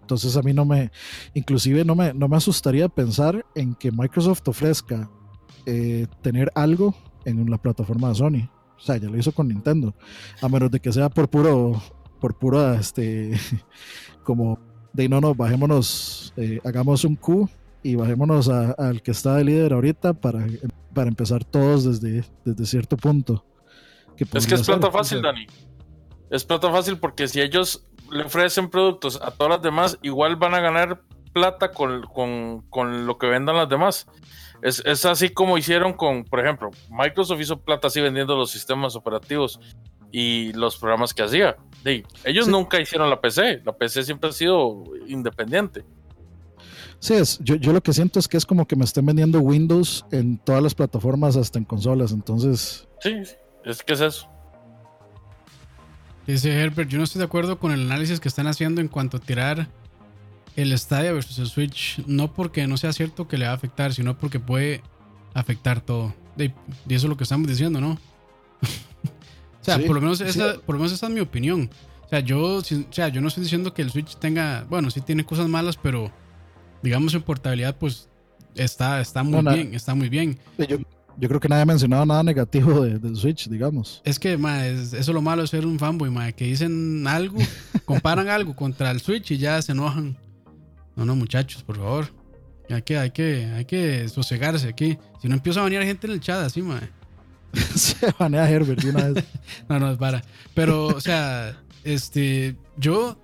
Entonces a mí no me, inclusive no me, no me asustaría pensar en que Microsoft ofrezca eh, tener algo en la plataforma de Sony. O sea, ya lo hizo con Nintendo. A menos de que sea por puro, por puro, este, como de no, no, bajémonos, eh, hagamos un Q y bajémonos al que está de líder ahorita para, para empezar todos desde, desde cierto punto. Que es que es plata fácil, Dani. Es plata fácil porque si ellos le ofrecen productos a todas las demás, igual van a ganar plata con, con, con lo que vendan las demás. Es, es, así como hicieron con, por ejemplo, Microsoft hizo plata así vendiendo los sistemas operativos y los programas que hacía. Sí, ellos sí. nunca hicieron la PC, la PC siempre ha sido independiente. Sí, es, yo, yo, lo que siento es que es como que me estén vendiendo Windows en todas las plataformas, hasta en consolas, entonces... Sí, es que es eso. Dice Herbert, yo no estoy de acuerdo con el análisis que están haciendo en cuanto a tirar el Stadia versus el Switch, no porque no sea cierto que le va a afectar, sino porque puede afectar todo. Y eso es lo que estamos diciendo, ¿no? o sea, sí, por, lo menos esa, sí. por lo menos esa es mi opinión. O sea, yo, o sea, yo no estoy diciendo que el Switch tenga, bueno, sí tiene cosas malas, pero digamos en portabilidad, pues está, está muy no, bien, está muy bien. Yo, yo, creo que nadie ha mencionado nada negativo de, del Switch, digamos. Es que, ma, es, eso es lo malo de ser un fanboy, ma, que dicen algo, comparan algo contra el Switch y ya se enojan. No, no, muchachos, por favor. Hay que, hay que, hay que sosegarse aquí. Si no empieza a banear gente en el chat así, ma. se banea Herbert de una vez. no, no, es para. Pero, o sea, este, yo,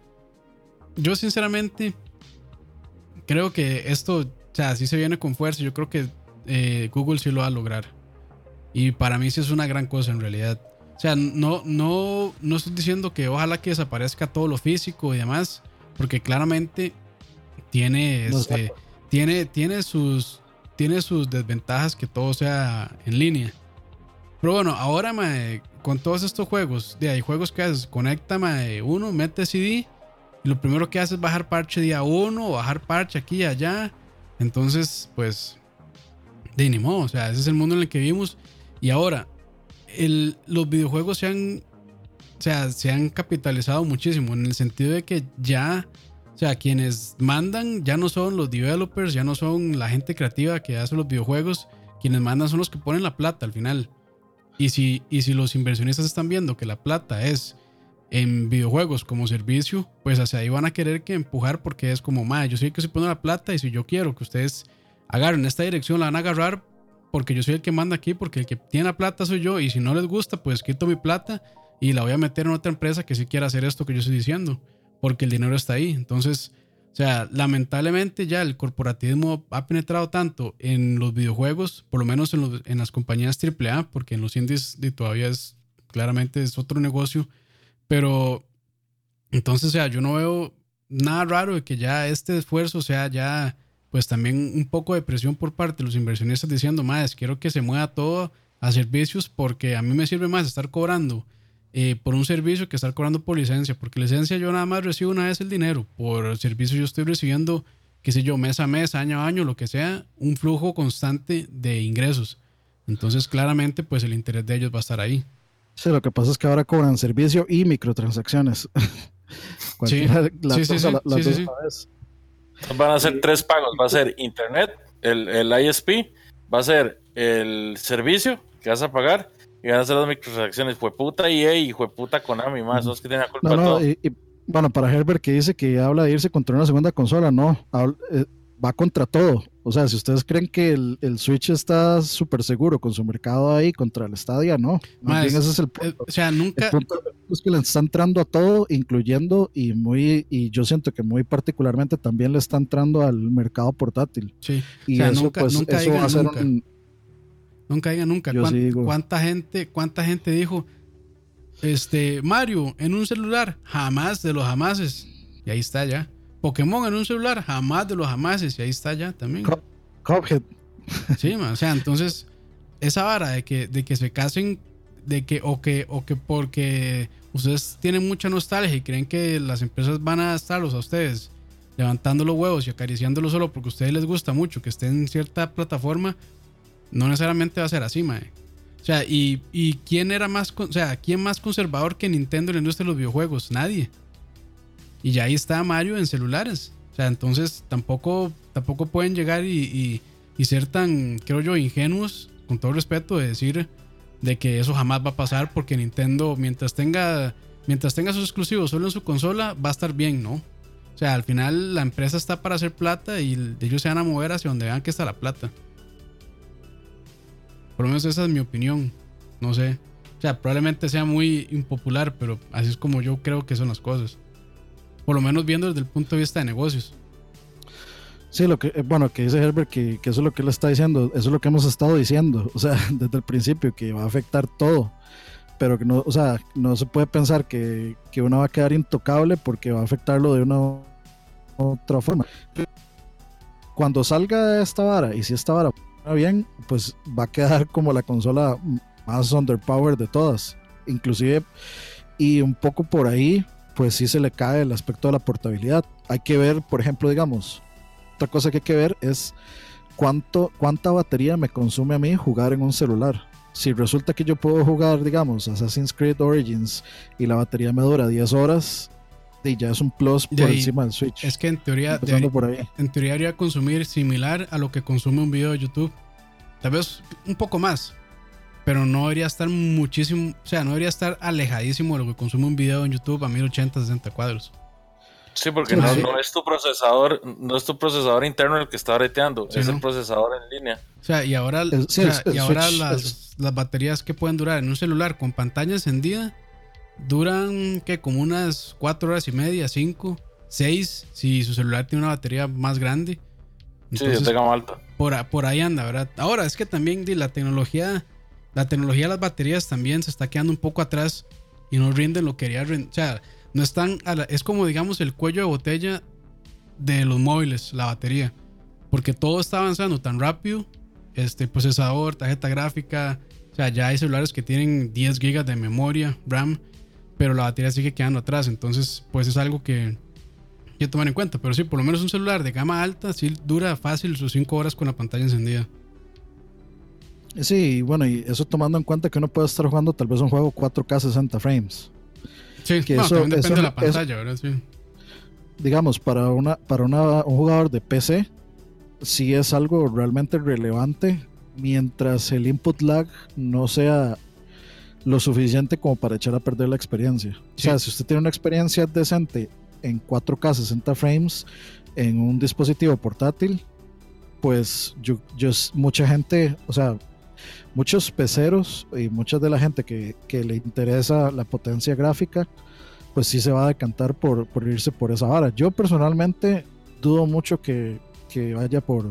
yo sinceramente creo que esto, o sea, sí se viene con fuerza. Yo creo que eh, Google sí lo va a lograr. Y para mí sí es una gran cosa en realidad. O sea, no, no, no estoy diciendo que ojalá que desaparezca todo lo físico y demás, porque claramente tiene, este, tiene, tiene, sus, tiene sus desventajas que todo sea en línea. Pero bueno, ahora mae, con todos estos juegos, de hay juegos que haces, conecta mae, uno, mete CD y lo primero que hace es bajar parche día uno, bajar parche aquí y allá. Entonces, pues, de o sea, ese es el mundo en el que vivimos. Y ahora, el, los videojuegos se han, o sea, se han capitalizado muchísimo en el sentido de que ya, o sea, quienes mandan ya no son los developers, ya no son la gente creativa que hace los videojuegos, quienes mandan son los que ponen la plata al final. Y si, y si los inversionistas están viendo que la plata es en videojuegos como servicio, pues hacia ahí van a querer que empujar porque es como, madre, yo soy el que se pone la plata y si yo quiero que ustedes agarren esta dirección, la van a agarrar porque yo soy el que manda aquí, porque el que tiene la plata soy yo y si no les gusta, pues quito mi plata y la voy a meter en otra empresa que sí quiera hacer esto que yo estoy diciendo, porque el dinero está ahí. Entonces, o sea, lamentablemente ya el corporativismo ha penetrado tanto en los videojuegos, por lo menos en, en las compañías AAA, porque en los indies todavía es claramente es otro negocio pero entonces, o sea, yo no veo nada raro de que ya este esfuerzo sea ya, pues también un poco de presión por parte de los inversionistas diciendo, más, quiero que se mueva todo a servicios porque a mí me sirve más estar cobrando eh, por un servicio que estar cobrando por licencia, porque licencia yo nada más recibo una vez el dinero, por el servicio yo estoy recibiendo, qué sé yo, mes a mes, año a año, lo que sea, un flujo constante de ingresos. Entonces, claramente, pues el interés de ellos va a estar ahí. Sí, lo que pasa es que ahora cobran servicio y microtransacciones. sí, sí, sí, Van a ser tres pagos. Va a ser internet, el, el ISP, va a ser el servicio que vas a pagar y van a ser las microtransacciones. Fue puta EA y fue puta Konami, más. Son que tienen la culpa de todo. Y, bueno, para Herbert que dice que habla de irse contra una segunda consola, no. Eh, va contra todo. O sea, si ustedes creen que el, Switch está súper seguro con su mercado ahí contra el Stadia, no. ese es el punto. O sea, nunca. es que le está entrando a todo, incluyendo y muy, y yo siento que muy particularmente también le está entrando al mercado portátil. Sí. Y o sea, eso, nunca, pues, nunca eso va a ser nunca. Nunca diga nunca. ¿Cuánta, gente, ¿Cuánta gente dijo, este, Mario, en un celular? Jamás de los jamases. Y ahí está ya. Pokémon en un celular, jamás de los jamases, y ahí está ya también. Cuphead. Sí, o sea, entonces, esa vara de que, de que se casen, de que, o que, o que porque ustedes tienen mucha nostalgia y creen que las empresas van a estarlos a ustedes levantando los huevos y acariciándolos solo porque a ustedes les gusta mucho que estén en cierta plataforma, no necesariamente va a ser así, mae. O sea, y, y quién era más, o sea, quién más conservador que Nintendo en la industria de los videojuegos? Nadie. Y ya ahí está Mario en celulares. O sea, entonces tampoco, tampoco pueden llegar y, ser tan, creo yo, ingenuos, con todo respeto, de decir de que eso jamás va a pasar porque Nintendo, mientras tenga, mientras tenga sus exclusivos solo en su consola, va a estar bien, ¿no? O sea, al final la empresa está para hacer plata y ellos se van a mover hacia donde vean que está la plata. Por lo menos esa es mi opinión. No sé. O sea, probablemente sea muy impopular, pero así es como yo creo que son las cosas. Por lo menos viendo desde el punto de vista de negocios. Sí, lo que, eh, bueno, que dice Herbert, que, eso es lo que él está diciendo, eso es lo que hemos estado diciendo, o sea, desde el principio, que va a afectar todo, pero que no, o sea, no se puede pensar que, que uno va a quedar intocable porque va a afectarlo de una otra forma. Cuando salga esta vara, y si esta vara va bien, pues va a quedar como la consola más underpowered de todas, inclusive, y un poco por ahí, pues sí se le cae el aspecto de la portabilidad. Hay que ver, por ejemplo, digamos, otra cosa que hay que ver es cuánto, cuánta batería me consume a mí jugar en un celular. Si resulta que yo puedo jugar, digamos, Assassin's Creed Origins y la batería me dura 10 horas, y ya es un plus por encima del Switch. Es que en teoría, debería, por ahí. en teoría debería consumir similar a lo que consume un video de YouTube. Tal vez un poco más, pero no debería estar muchísimo, o sea, no debería estar alejadísimo de lo que consume un video en YouTube a 1080, 60 cuadros. Sí, porque no, es tu procesador, no es tu procesador interno el que está breteando, es el procesador en línea. O sea, y ahora, y ahora las, las, baterías que pueden durar en un celular con pantalla encendida duran que como unas 4 horas y media, 5, 6, si su celular tiene una batería más grande. sí, yo tengo alta. Por, por ahí anda, ¿verdad? Ahora es que también la tecnología la tecnología de las baterías también se está quedando un poco atrás y no rinden lo que quería. O sea, no están. es como, digamos, el cuello de botella de los móviles, la batería. Porque todo está avanzando tan rápido. Este procesador, tarjeta gráfica. O sea, ya hay celulares que tienen 10 GB de memoria, RAM. Pero la batería sigue quedando atrás. Entonces, pues es algo que hay que tomar en cuenta. Pero sí, por lo menos un celular de gama alta sí dura fácil sus 5 horas con la pantalla encendida. Sí, bueno, y eso tomando en cuenta que uno puede estar jugando tal vez un juego 4K 60 frames. Sí, Que no, eso- también depende eso- de la eso- pantalla, ¿verdad? Sí. digamos, para, una, para una- un jugador de PC, sí es algo realmente relevante mientras el input lag no sea lo suficiente como para echar a perder la experiencia. O sea, si usted tiene una experiencia decente en 4K 60 frames en un dispositivo portátil, pues yo, yo mucha gente, o sea, muchos peceros y mucha de la gente que, que le interesa la potencia gráfica, pues sí se va a decantar por, por irse por esa vara. Yo personalmente dudo mucho que, que vaya por,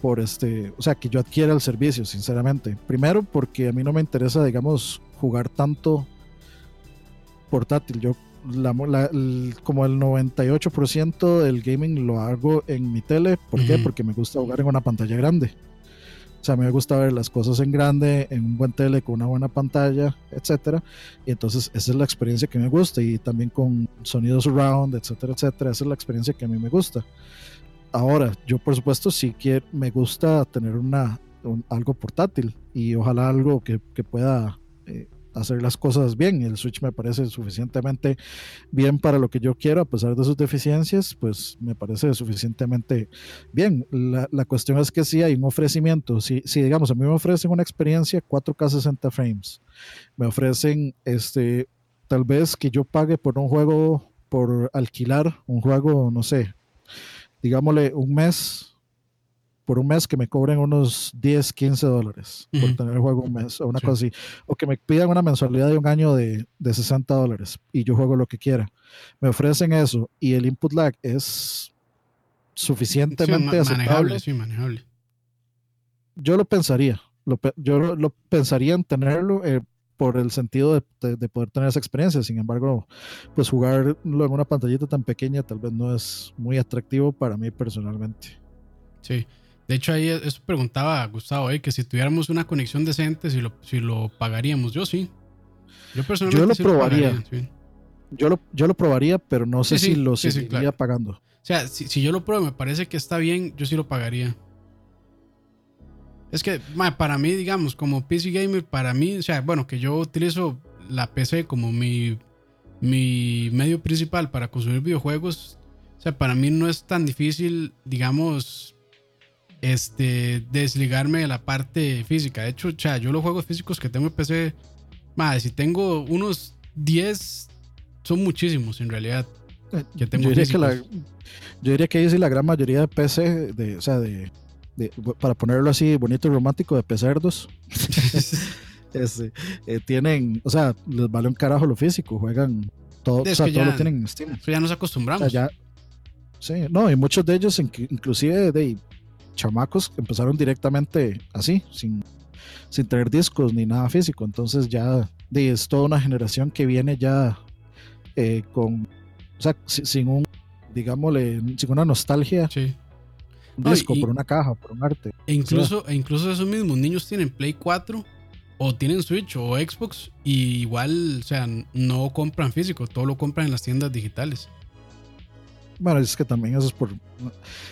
por este, o sea, que yo adquiera el servicio, sinceramente. Primero, porque a mí no me interesa, digamos, jugar tanto portátil. Yo, la, la- el- como el 98% del gaming lo hago en mi tele. ¿Por qué? Porque me gusta jugar en una pantalla grande. O sea, a mí me gusta ver las cosas en grande, en un buen tele, con una buena pantalla, etcétera. Y entonces esa es la experiencia que me gusta. Y también con sonidos surround, etcétera, etcétera. Esa es la experiencia que a mí me gusta. Ahora, yo por supuesto sí quiero, me gusta tener una, un- algo portátil y ojalá algo que, que pueda hacer las cosas bien. El Switch me parece suficientemente bien para lo que yo quiero, a pesar de sus deficiencias, pues me parece suficientemente bien. La, la cuestión es que si hay un ofrecimiento, si, si digamos a mí me ofrecen una experiencia 4K 60 frames, me ofrecen este tal vez que yo pague por un juego, por alquilar un juego, no sé, digámosle un mes, por un mes que me cobren unos 10, 15 dólares por tener el juego un mes o una Sí. cosa así. O que me pidan una mensualidad de un año de, de 60 dólares y yo juego lo que quiera. Me ofrecen eso y el input lag es Sí, suficientemente aceptable. manejable, sí, manejable. Yo lo pensaría. Lo, yo lo, lo pensaría en tenerlo eh, por el sentido de, de- de poder tener esa experiencia. Sin embargo, pues jugarlo en una pantallita tan pequeña tal vez no es muy atractivo para mí personalmente. Sí. De hecho, ahí eso preguntaba Gustavo, eh, que si tuviéramos una conexión decente, si lo, si lo pagaríamos. Yo sí. Yo personalmente Yo lo sí probaría. pagaría, sí. Yo lo, yo lo probaría, pero no sé Sí, si lo seguiría claro. pagando. O sea, si, si yo lo pruebo me parece que está bien, yo sí lo pagaría. Es que, ma, para mí, digamos, como PC Gamer, para mí, o sea, bueno, que yo utilizo la PC como mi, mi medio principal para consumir videojuegos, o sea, para mí no es tan difícil, digamos, este, desligarme de la parte física. De hecho, o sea, yo los juegos físicos que tengo en PC, ma, si tengo unos 10, son muchísimos en realidad. Que tengo yo, diría que la, yo diría que ahí sí la gran mayoría de PC, de, o sea, de, de- para ponerlo así bonito y romántico, de pecerdos, este, eh, tienen, o sea, les vale un carajo lo físico, juegan todo, o sea, todo ya- lo tienen en Steam. Ya nos O acostumbramos. sea, ya, sí, no, y muchos de ellos, inc- inclusive de chamacos, empezaron directamente así, sin, sin tener discos ni nada físico. Entonces ya es toda una generación que viene ya eh, con, o sea, si- sin un, digámosle, sin una nostalgia, Sí. un No, disco, y- por una caja, por un arte. E incluso, e incluso esos mismos niños tienen Play 4 o tienen Switch o Xbox y igual, o sea, no compran físico, todo lo compran en las tiendas digitales. Bueno, es que también eso es por, o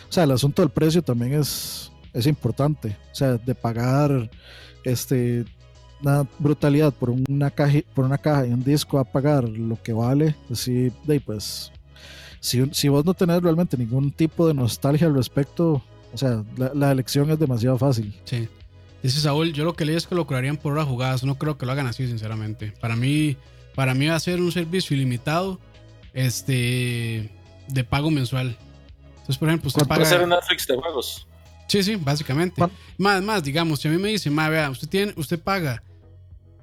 sea, el asunto del precio también es, es importante. O sea, de pagar este una brutalidad por una caja, por una caja y un disco a pagar lo que vale, sí, de ahí, pues, si, si vos no tenés realmente ningún tipo de nostalgia al respecto, o sea, la, la elección es demasiado fácil. Sí. Dice Saúl, yo lo que leí es que lo cobrarían por horas jugadas. No creo que lo hagan así, sinceramente. Para mí, para mí va a ser un servicio ilimitado este, de pago mensual. Entonces, por ejemplo, usted ¿Cuánto Puede paga... ser un Netflix de juegos. Sí, sí, básicamente. ¿Cuán- Más, más, digamos, si a mí me dicen, ma, vea, usted, tiene, usted paga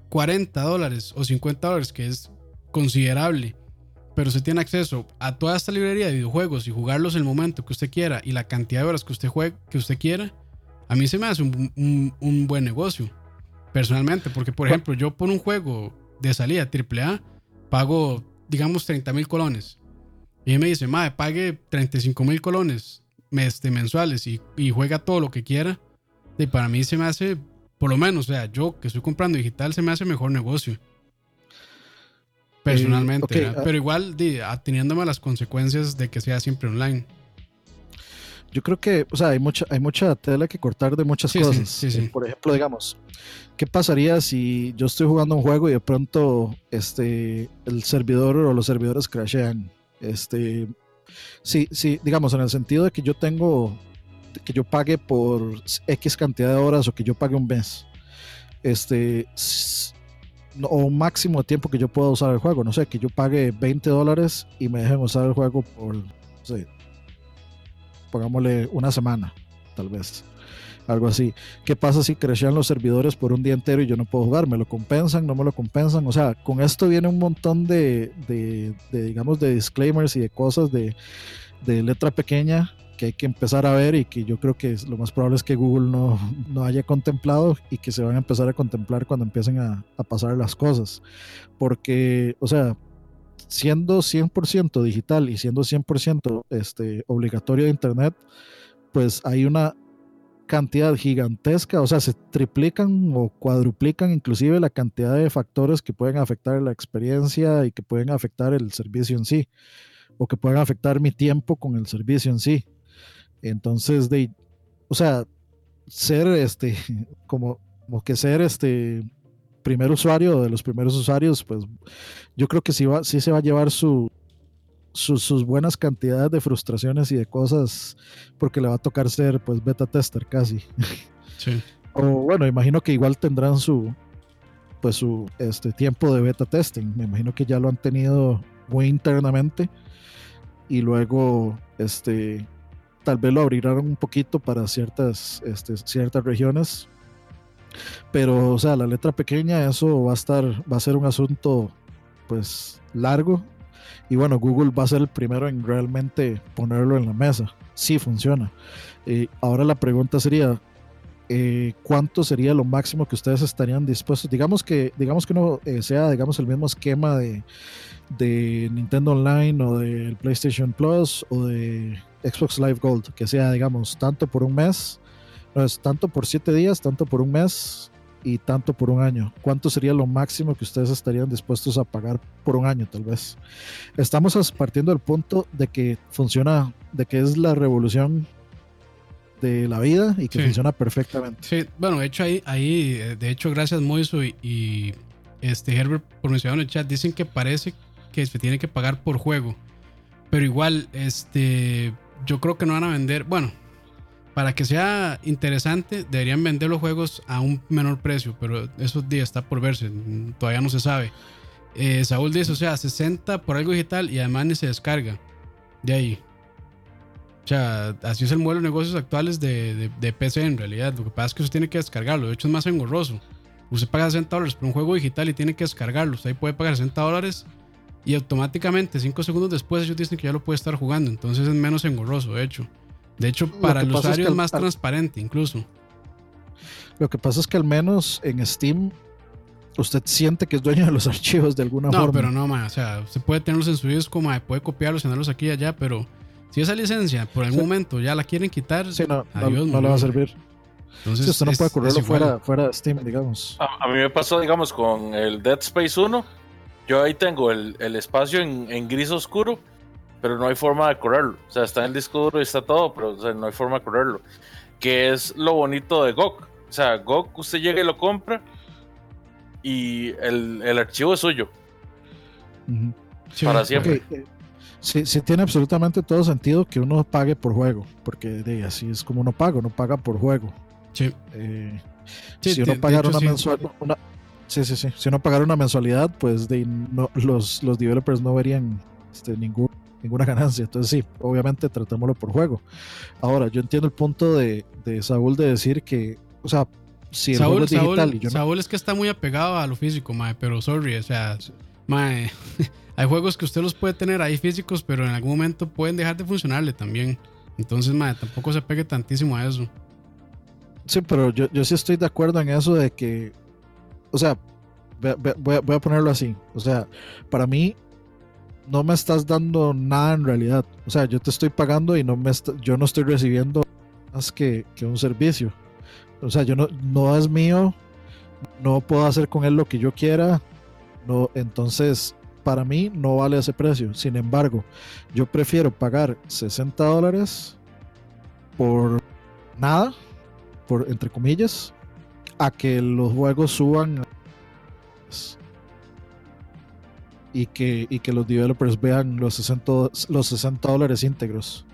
40 dólares o 50 dólares, que es considerable, pero usted tiene acceso a toda esta librería de videojuegos y jugarlos en el momento que usted quiera y la cantidad de horas que usted, juegue, que usted quiera, a mí se me hace un, un- un buen negocio, personalmente, porque, por ¿Cuán- ejemplo, yo por un juego de salida AAA pago, digamos, 30 mil colones. Y él me dice, madre, pague 35 mil colones este, mensuales y, y juega todo lo que quiera. Y para mí se me hace, por lo menos, o sea, yo que estoy comprando digital, se me hace mejor negocio. Personalmente, ¿verdad? ah. pero igual di, ateniéndome a las consecuencias de que sea siempre online. yo creo que, o sea, hay mucha, hay mucha tela que cortar de muchas Sí, cosas. sí, sí. Eh, Por ejemplo, digamos, ¿qué pasaría si yo estoy jugando un juego y de pronto este, el servidor o los servidores crashean? Este, sí, sí, digamos, en el sentido de que yo tengo, que yo pague por X cantidad de horas o que yo pague un mes. Este, o un máximo de tiempo que yo pueda usar el juego. No sé, que yo pague 20 dólares y me dejen usar el juego por, no sé, pongámosle una semana, tal vez. Algo así. ¿Qué pasa si crashean los servidores por un día entero y yo no puedo jugar? ¿Me lo compensan? ¿No me lo compensan? O sea, con esto viene un montón de, de- digamos, de disclaimers y de cosas de, de letra pequeña que hay que empezar a ver y que yo creo que lo más probable es que Google no, no haya contemplado y que se van a empezar a contemplar cuando empiecen a, a pasar las cosas. Porque, o sea, siendo 100% digital y siendo 100% este, obligatorio de Internet, pues hay una cantidad gigantesca, o sea, se triplican o cuadruplican inclusive la cantidad de factores que pueden afectar la experiencia y que pueden afectar el servicio en sí, o que pueden afectar mi tiempo con el servicio en sí. Entonces, de, o sea, ser este, como, que ser este primer usuario de los primeros usuarios, pues yo creo que sí, va, sí se va a llevar su, su- sus buenas cantidades de frustraciones y de cosas, porque le va a tocar ser pues beta tester casi. Sí. O bueno, imagino que igual tendrán su pues su este tiempo de beta testing. Me imagino que ya lo han tenido muy internamente y luego este tal vez lo abrirán un poquito para ciertas este, ciertas regiones. Pero o sea, la letra pequeña eso va a estar va a ser un asunto pues largo y bueno, Google va a ser el primero en realmente ponerlo en la mesa. Sí funciona. Eh, ahora la pregunta sería, eh, cuánto sería lo máximo que ustedes estarían dispuestos. Digamos que, digamos que no eh, sea, digamos, el mismo esquema de, de Nintendo Online o del PlayStation Plus o de Xbox Live Gold, que sea, digamos, tanto por un mes, no es tanto por siete días, tanto por un mes y tanto por un año. ¿Cuánto sería lo máximo que ustedes estarían dispuestos a pagar por un año, tal vez? Estamos partiendo del punto de que funciona, de que es la revolución de la vida y que Sí. funciona perfectamente. Sí, bueno, de hecho ahí, ahí eh, de hecho gracias Moiso y, y, este Herbert por mencionar en el chat, dicen que parece que se tiene que pagar por juego. Pero igual, este, yo creo que no van a vender, bueno, para que sea interesante, deberían vender los juegos a un menor precio, pero eso está por verse, mm, todavía no se sabe. Eh, Saúl dice, o sea, 60 por algo digital y además ni se descarga. De ahí. O sea, así es el modelo de negocios actuales de, de- de PC en realidad. Lo que pasa es que usted tiene que descargarlo. De hecho, es más engorroso. Usted paga 60 dólares por un juego digital y tiene que descargarlo. Usted ahí puede pagar 60 dólares y automáticamente, 5 segundos después, ellos dicen que ya lo puede estar jugando. Entonces es menos engorroso, de hecho. De hecho, para el es usuario que es más al- transparente, incluso. Lo que pasa es que al menos en Steam usted siente que es dueño de los archivos de alguna No, forma. pero no, ma, O sea, usted puede tenerlos en su disco, ma, puede copiarlos y tenerlos aquí y allá, pero si esa licencia por algún Sí. momento ya la quieren quitar, Sí, no, no- adiós, no le va a servir. Entonces, Sí, usted no es- puede correrlo fuera, fuera de Steam, digamos. A, a mí me pasó, digamos, con el Dead Space 1. Yo ahí tengo el, el espacio en, en gris oscuro, pero no hay forma de correrlo. O sea, está en el disco duro y está todo, pero o sea, no hay forma de correrlo. Que es lo bonito de GOG. O sea, GOG usted llega y lo compra y el, el archivo es suyo. Sí, para siempre. Ok, eh, Sí, sí tiene absolutamente todo sentido que uno pague por juego, porque de, así es como uno paga, uno paga por juego. Sí. Eh, Sí, si uno de pagara hecho, una sí. mensualidad, sí, sí, sí. Si uno pagara una mensualidad, pues de, no- los, los developers no verían este, ningún, ninguna ganancia. Entonces sí, obviamente tratémoslo por juego. Ahora, yo entiendo el punto de, de Saúl de decir que, o sea, si el juego Saúl, es digital Saúl- y yo no, Saúl es que está muy apegado a lo físico, mae, pero sorry, o sea, mae, hay juegos que usted los puede tener ahí físicos, pero en algún momento pueden dejar de funcionarle también. Entonces, mae, tampoco se pegue tantísimo a eso. Sí, pero yo, yo sí estoy de acuerdo en eso de que, o sea, voy a, voy a ponerlo así, o sea, para mí no me estás dando nada en realidad, o sea, yo te estoy pagando y no me yo no estoy recibiendo más que, que un servicio, o sea, yo no, no es mío, no puedo hacer con él lo que yo quiera, no, entonces para mí no vale ese precio, sin embargo, yo prefiero pagar 60 dólares por nada, por entre comillas, a que los juegos suban y que, y que los developers vean los 60, los 60 dólares íntegros.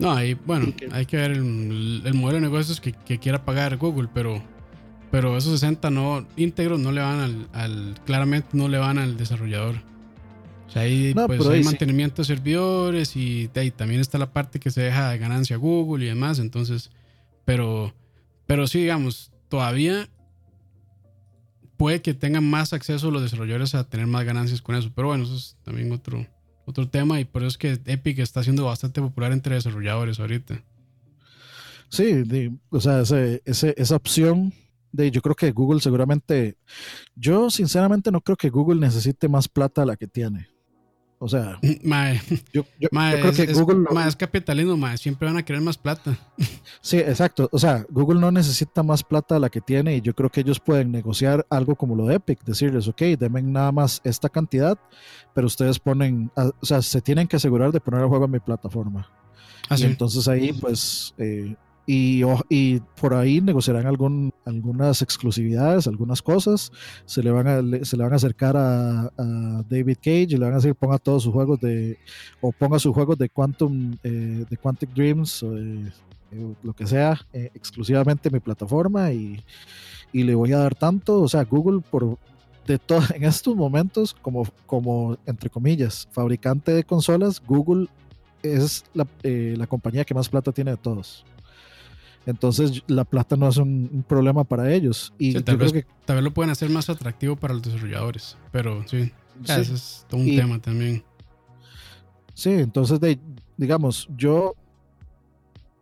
No, ahí, bueno, hay que ver el, modelo de negocios que, quiera pagar Google, pero, pero esos 60 no, íntegros no le van al, claramente no le van al desarrollador. O sea, ahí pues, hay mantenimiento de servidores y, también está la parte que se deja de ganancia a Google y demás, entonces, pero, pero sí, digamos, todavía puede que tengan más acceso los desarrolladores a tener más ganancias con eso, pero bueno, eso es también otro, otro tema y por eso es que Epic está siendo bastante popular entre desarrolladores ahorita. Sí, o sea, esa opción de, yo creo que Google seguramente, yo sinceramente no creo que Google necesite más plata de la que tiene. O sea, yo, creo que Google. Es, capitalismo, siempre van a querer más plata. Sí, exacto. O sea, Google no necesita más plata de la que tiene y yo creo que ellos pueden negociar algo como lo de Epic, decirles, ok, denme nada más esta cantidad, pero ustedes ponen, o sea, se tienen que asegurar de poner el juego en mi plataforma. Así. Ah, entonces ahí, pues, eh, y, por ahí negociarán algún, algunas exclusividades, algunas cosas. Se le van a, se le van a acercar a, David Cage y le van a decir ponga todos sus juegos de, o ponga sus juegos de Quantum, eh, de Quantic Dreams, eh, lo que sea, eh, exclusivamente en mi plataforma y, y, le voy a dar tanto. O sea, Google por de todo, en estos momentos, como, como entre comillas, fabricante de consolas, Google es la, la compañía que más plata tiene de todos. Entonces la plata no es un, problema para ellos. Y tal, vez, que, tal vez lo pueden hacer más atractivo para los desarrolladores, pero sí, ese es todo un tema también. Sí, entonces de, digamos, yo,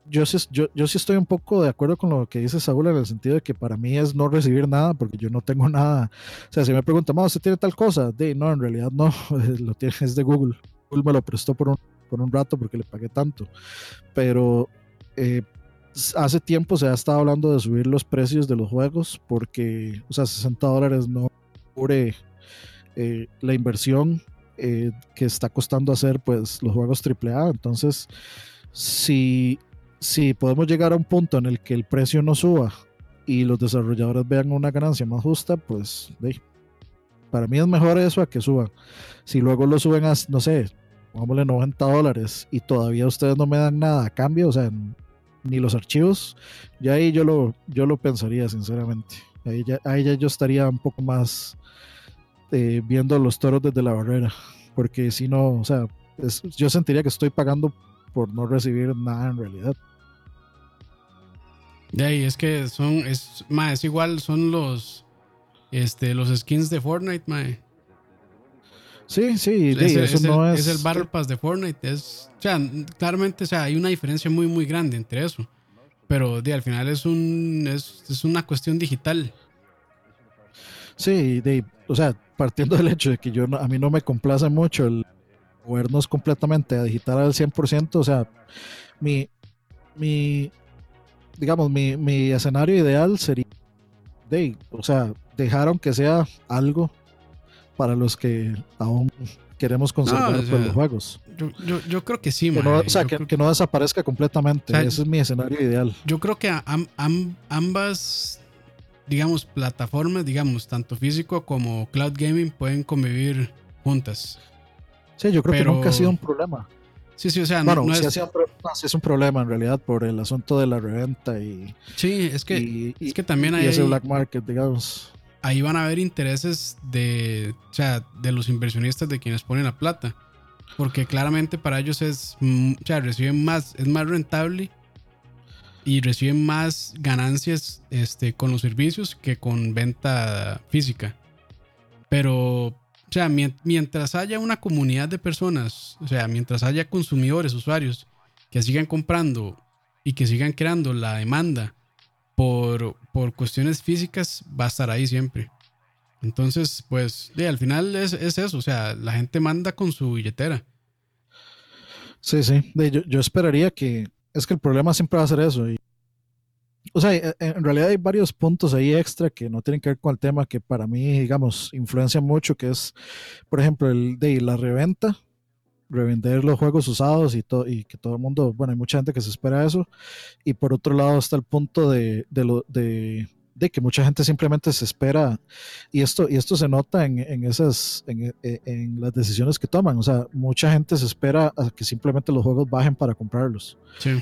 yo, yo, yo sí estoy un poco de acuerdo con lo que dice Saúl en el sentido de que para mí es no recibir nada porque yo no tengo nada. O sea, si me preguntan, ¿usted tiene tal cosa? De, no, en realidad no, lo tiene, es de Google. Google me lo prestó por un, por un rato porque le pagué tanto. Pero eh, hace tiempo se ha estado hablando de subir los precios de los juegos porque, o sea, 60 dólares no cubre eh, la inversión eh, que está costando hacer pues los juegos AAA. Entonces, si, si podemos llegar a un punto en el que el precio no suba y los desarrolladores vean una ganancia más justa, pues para mí es mejor eso a que suban. Si luego lo suben a, no sé, pongámosle 90 dólares y todavía ustedes no me dan nada a cambio, o sea, ni los archivos, ya ahí yo lo, yo lo pensaría sinceramente. Ahí ya, yo estaría un poco más eh, viendo los toros desde la barrera, porque si no, o sea, yo sentiría que estoy pagando por no recibir nada en realidad. De ahí es que son, es, más, es igual, son los, este, los skins de Fortnite, mae. Sí, sí, es, eso no es, es, el Battle Pass de Fortnite. Es, o sea, claramente o sea, hay una diferencia muy, muy grande entre eso. Pero de, al final es, un, es, es una cuestión digital. Sí, de, o sea, partiendo del hecho de que yo a mí no me complace mucho el movernos completamente a digital al 100%, o sea, mi, mi digamos, mi, mi escenario ideal sería, de, o sea, dejaron que sea algo para los que aún queremos conservar los juegos. Yo, creo que sí, que no, O sea, que, no desaparezca completamente. Ese es mi escenario ideal. Yo creo que ambas, digamos, plataformas, digamos, tanto físico como cloud gaming, pueden convivir juntas. Sí, yo creo que nunca ha sido un problema. Sí, sí, o sea, bueno, no, es... un, es un problema en realidad por el asunto de la reventa y. Sí, es que, es que también hay. Y ese black market, digamos ahí van a haber intereses de, o sea, de los inversionistas de quienes ponen la plata. Porque claramente para ellos es, mm, o sea, reciben más, es más rentable y reciben más ganancias este, con los servicios que con venta física. Pero, o sea, mientras haya una comunidad de personas, o sea, mientras haya consumidores, usuarios que sigan comprando y que sigan creando la demanda por, por cuestiones físicas va a estar ahí siempre. Entonces, pues, al final es, eso, o sea, la gente manda con su billetera. Sí, sí, yo, esperaría que, es que el problema siempre va a ser eso. o sea, e, en realidad hay varios puntos ahí extra que no tienen que ver con el tema que para mí, digamos, influencia mucho, que es, por ejemplo, el de la reventa. Revender los juegos usados y, todo y que todo el mundo, bueno, hay mucha gente que se espera eso. Y por otro lado está el punto de, de, lo, de, de que mucha gente simplemente se espera y esto, y esto se nota en, en esas, en, en, las decisiones que toman. O sea, mucha gente se espera a que simplemente los juegos bajen para comprarlos.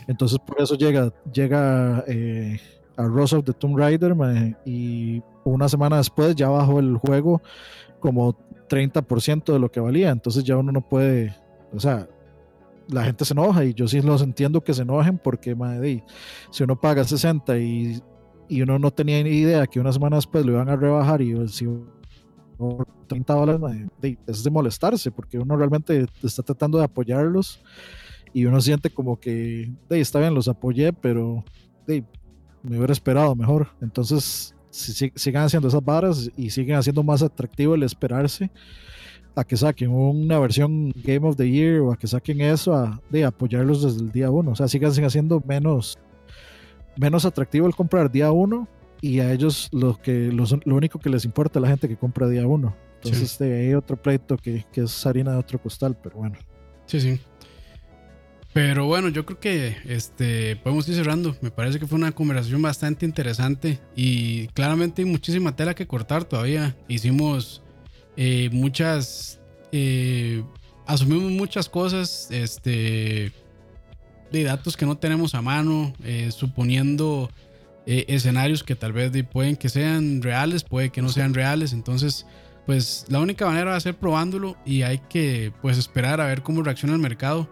Entonces por eso llega, llega eh, a Rose of the Tomb Raider y una semana después ya bajó el juego como 30% de lo que valía. Entonces ya uno no puede, o sea, la gente se enoja y yo sí los entiendo que se enojen porque madre, si uno paga 60 y y uno no tenía idea que una semana después lo iban a rebajar y si 30 dólares es de molestarse porque uno realmente está tratando de apoyarlos y uno siente como que está bien, los apoyé, pero me hubiera esperado mejor. Entonces, si, sigan haciendo esas varas y siguen haciendo más atractivo el esperarse a que saquen una versión Game of the Year o a que saquen eso, de apoyarlos desde el día uno. O sea, sigan haciendo menos menos atractivo el comprar día uno y a ellos lo, que, lo único que les importa es la gente que compra día uno. Entonces este, hay otro pleito que, que, es harina de otro costal, pero bueno. Sí, sí. Pero bueno, yo creo que este, podemos ir cerrando. Me parece que fue una conversación bastante interesante y claramente hay muchísima tela que cortar todavía. Hicimos eh, muchas... Eh, asumimos muchas cosas. Este de datos que no tenemos a mano, eh, suponiendo eh, escenarios que tal vez pueden que sean reales, puede que no sean reales. Entonces, pues la única manera va a ser probándolo y hay que pues esperar a ver cómo reacciona el mercado.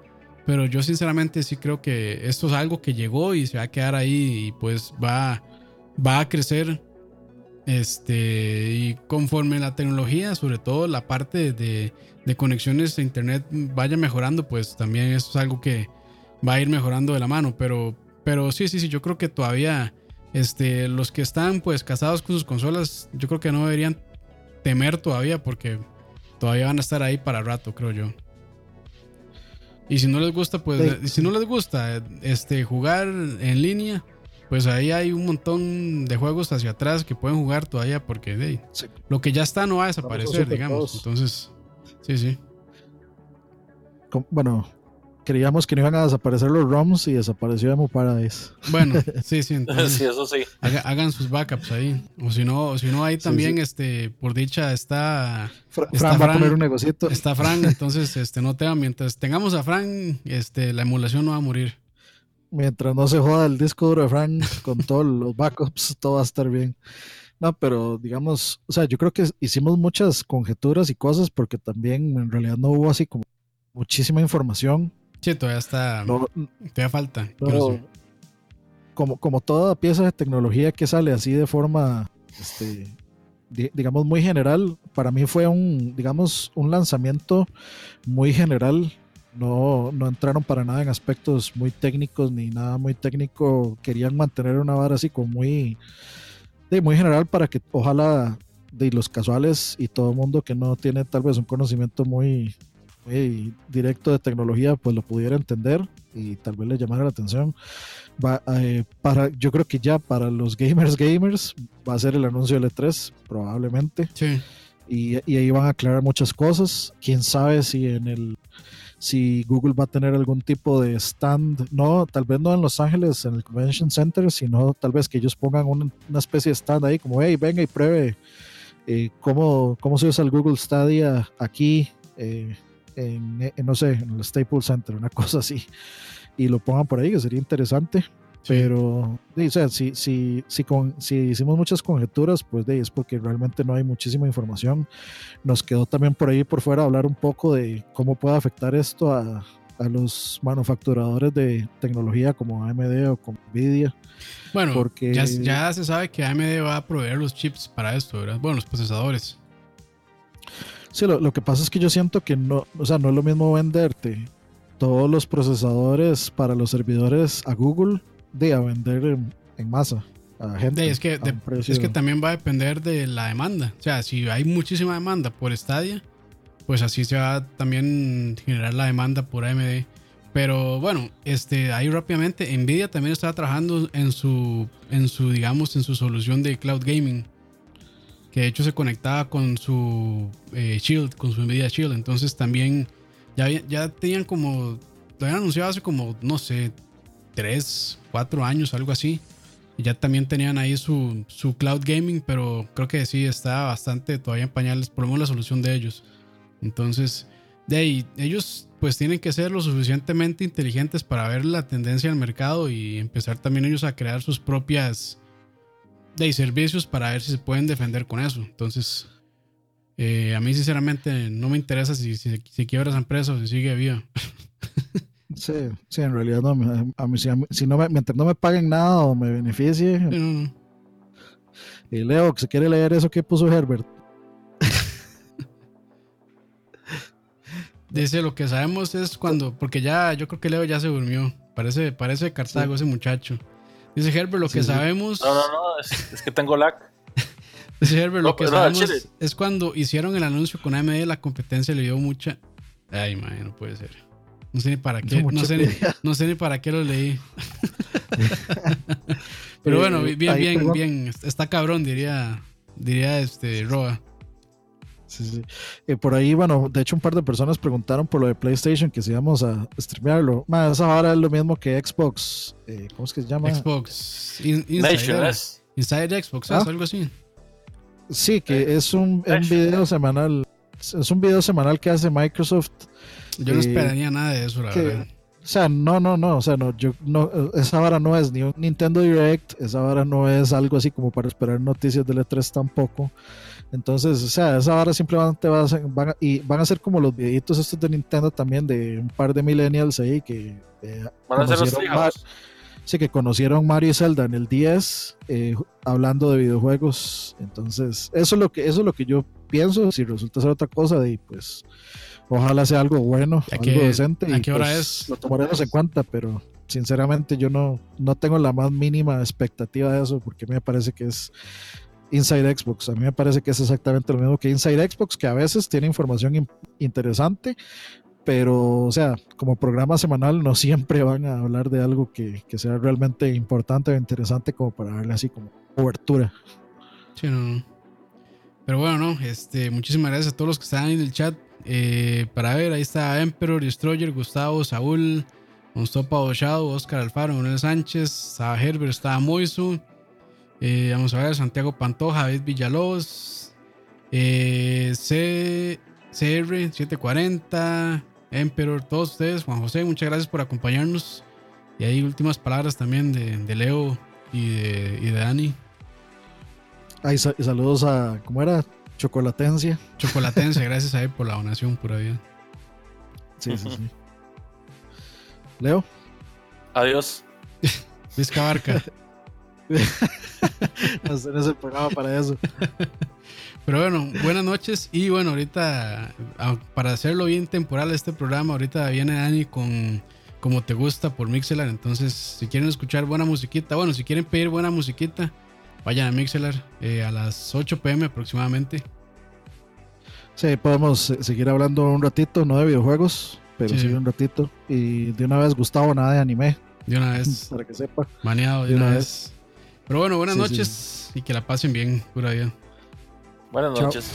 Pero yo sinceramente sí creo que esto es algo que llegó y se va a quedar ahí y pues va, va a crecer. Este, y conforme la tecnología, sobre todo la parte de, de conexiones a internet vaya mejorando, pues también eso es algo que, va a ir mejorando de la mano. Pero, pero sí, sí, sí, yo creo que todavía este, los que están pues casados con sus consolas, yo creo que no deberían temer todavía porque todavía van a estar ahí para rato, creo yo. Y si no les gusta, pues, si no les gusta este, jugar en línea, pues ahí hay un montón de juegos hacia atrás que pueden jugar todavía porque lo que ya está no va a desaparecer, digamos. Entonces, sí, sí. Bueno, creíamos que no iban a desaparecer los ROMs y desapareció Emo Paradise. Bueno, sí, sí. sí, eso sí. Hagan sus backups ahí. O si no, si no ahí también, este, por dicha, está. Fran va a poner un negocito. Está Fran, entonces, este, no tengan, mientras tengamos a Fran, este, la emulación no va a morir. Mientras no se joda el disco duro de Fran con todos los backups, todo va a estar bien. No, pero digamos, o sea, yo creo que hicimos muchas conjeturas y cosas porque también en realidad no hubo así como muchísima información Sí, todavía está. todavía falta. como, como toda pieza de tecnología que sale así de forma, este, digamos, muy general, para mí fue un, digamos, un lanzamiento muy general. No, no entraron para nada en aspectos muy técnicos ni nada muy técnico. Querían mantener una vara así como muy, muy general para que ojalá de los casuales y todo el mundo que no tiene tal vez un conocimiento muy, directo de tecnología, pues lo pudiera entender y tal vez le llamara la atención. Va, eh, para, yo creo que ya para los gamers gamers va a ser el anuncio del E3, probablemente. Sí. Y, y, ahí van a aclarar muchas cosas. Quién sabe si en el si Google va a tener algún tipo de stand, no, tal vez no en Los Ángeles, en el Convention Center, sino tal vez que ellos pongan una, especie de stand ahí, como, hey, venga y pruebe eh, cómo, cómo se usa el Google Stadia aquí. Eh, en, no sé, en el Staples Center, una cosa así, y lo pongan por ahí, que sería interesante. Pero, o sea, si, si, si, con, si hicimos muchas conjeturas, pues de, es porque realmente no hay muchísima información. Nos quedó también por ahí por fuera hablar un poco de cómo puede afectar esto a, a los manufacturadores de tecnología como AMD o como Nvidia. Bueno, porque ya, ya, se sabe que AMD va a proveer los chips para esto, ¿verdad? Bueno, los procesadores. Sí, lo, que pasa es que yo siento que no, o sea, no es lo mismo venderte todos los procesadores para los servidores a Google de a vender en, masa a gente. es, que, es que también va a depender de la demanda. O sea, si hay muchísima demanda por Stadia, pues así se va a también generar la demanda por AMD. Pero bueno, este, ahí rápidamente, Nvidia también está trabajando en su, en su, digamos, en su solución de cloud gaming que de hecho se conectaba con su eh, Shield, con su Nvidia Shield. Entonces también Ya, ya tenían como, lo habían anunciado hace como, no sé, tres, cuatro años, algo así. Ya también tenían ahí su, su cloud gaming, pero creo que sí está bastante todavía en pañales, por lo menos la solución de ellos. Entonces, de ahí, ellos pues tienen que ser lo suficientemente inteligentes para ver la tendencia del mercado y empezar también ellos a crear sus propias de servicios para ver si se pueden defender con eso. Entonces, eh, a mí sinceramente no me interesa si, si, si quiebra esa empresa o si sigue viva. Sí, sí, en realidad no. A mí, si, no me, mientras no me paguen nada o me beneficie. Y Leo, que se quiere leer eso que puso Herbert. Dice, lo que sabemos es cuando, porque ya, yo creo que Leo ya se durmió. Parece, parece Cartago ese muchacho. Dice Herbert, lo que sabemos. No, no, no, es, que tengo lag. Dice Herbert, lo que sabemos es cuando hicieron el anuncio con AMD, la competencia le dio mucha. Ay, man, no puede ser. No sé ni para qué, no sé ni, no sé ni para qué lo leí. Pero bueno, bien, bien, bien. Está cabrón, diría, diría este Roa. Sí, sí. Y por ahí, bueno, de hecho un par de personas preguntaron por lo de PlayStation, que si íbamos a streamearlo. Más, ahora es lo mismo que Xbox. Eh, ¿Cómo es que se llama? Xbox. Inside, Xbox, ¿Ah? algo así. Sí, que es un, un video semanal. Es un video semanal que hace Microsoft yo no esperaría nada de eso, la verdad. O sea, no, no, no, o sea, no, yo no, esa vara no es ni un Nintendo Direct, esa vara no es algo así como para esperar noticias del E3 tampoco. Entonces, o sea, esa vara simplemente va a ser, van a, y van a ser como los videitos estos de Nintendo también de un par de millennials ahí que eh, van a ser los sí, que conocieron Mario y Zelda en el 10 eh, hablando de videojuegos. Entonces, eso es lo que eso es lo que yo pienso, si resulta ser otra cosa de pues Ojalá sea algo bueno, algo decente. ¿A qué hora pues, es? Lo tomaremos en cuenta, pero sinceramente yo no, no tengo la más mínima expectativa de eso, porque a mí me parece que es Inside Xbox. A mí me parece que es exactamente lo mismo que Inside Xbox, que a veces tiene información interesante, pero, o sea, como programa semanal no siempre van a hablar de algo que, que sea realmente importante o interesante como para darle así como cobertura. Sí, no, Pero bueno, no, este, muchísimas gracias a todos los que están en el chat. Eh, para ver, ahí está Emperor, Destroyer, Gustavo, Saúl, Monstopa Oshado, Oscar Alfaro, Manuel Sánchez, estaba Herbert, estaba Moisu. Eh, vamos a ver, Santiago Pantoja, David Villalobos, eh, C, CR740, Emperor, todos ustedes, Juan José, muchas gracias por acompañarnos. Y ahí últimas palabras también de, Leo y de, y de Dani. Ahí saludos a, ¿cómo era? Chocolatencia. Chocolatencia, gracias a él por la donación, pura vida. Sí, sí, sí. Leo. Adiós. Vizca Barca. no, sé, no se programa para eso. Pero bueno, buenas noches. Y bueno, ahorita, para hacerlo bien temporal este programa, ahorita viene Dani con Como Te Gusta por Mixelar. Entonces, si quieren escuchar buena musiquita, bueno, si quieren pedir buena musiquita, vayan a Mixelar eh, a las 8 pm aproximadamente. Sí, podemos seguir hablando un ratito, no de videojuegos, pero sí, un ratito. Y de una vez, Gustavo, nada de anime. De una vez. Para que sepa. Maneado de, una, vez. Pero bueno, buenas noches y que la pasen bien, pura vida. Buenas noches.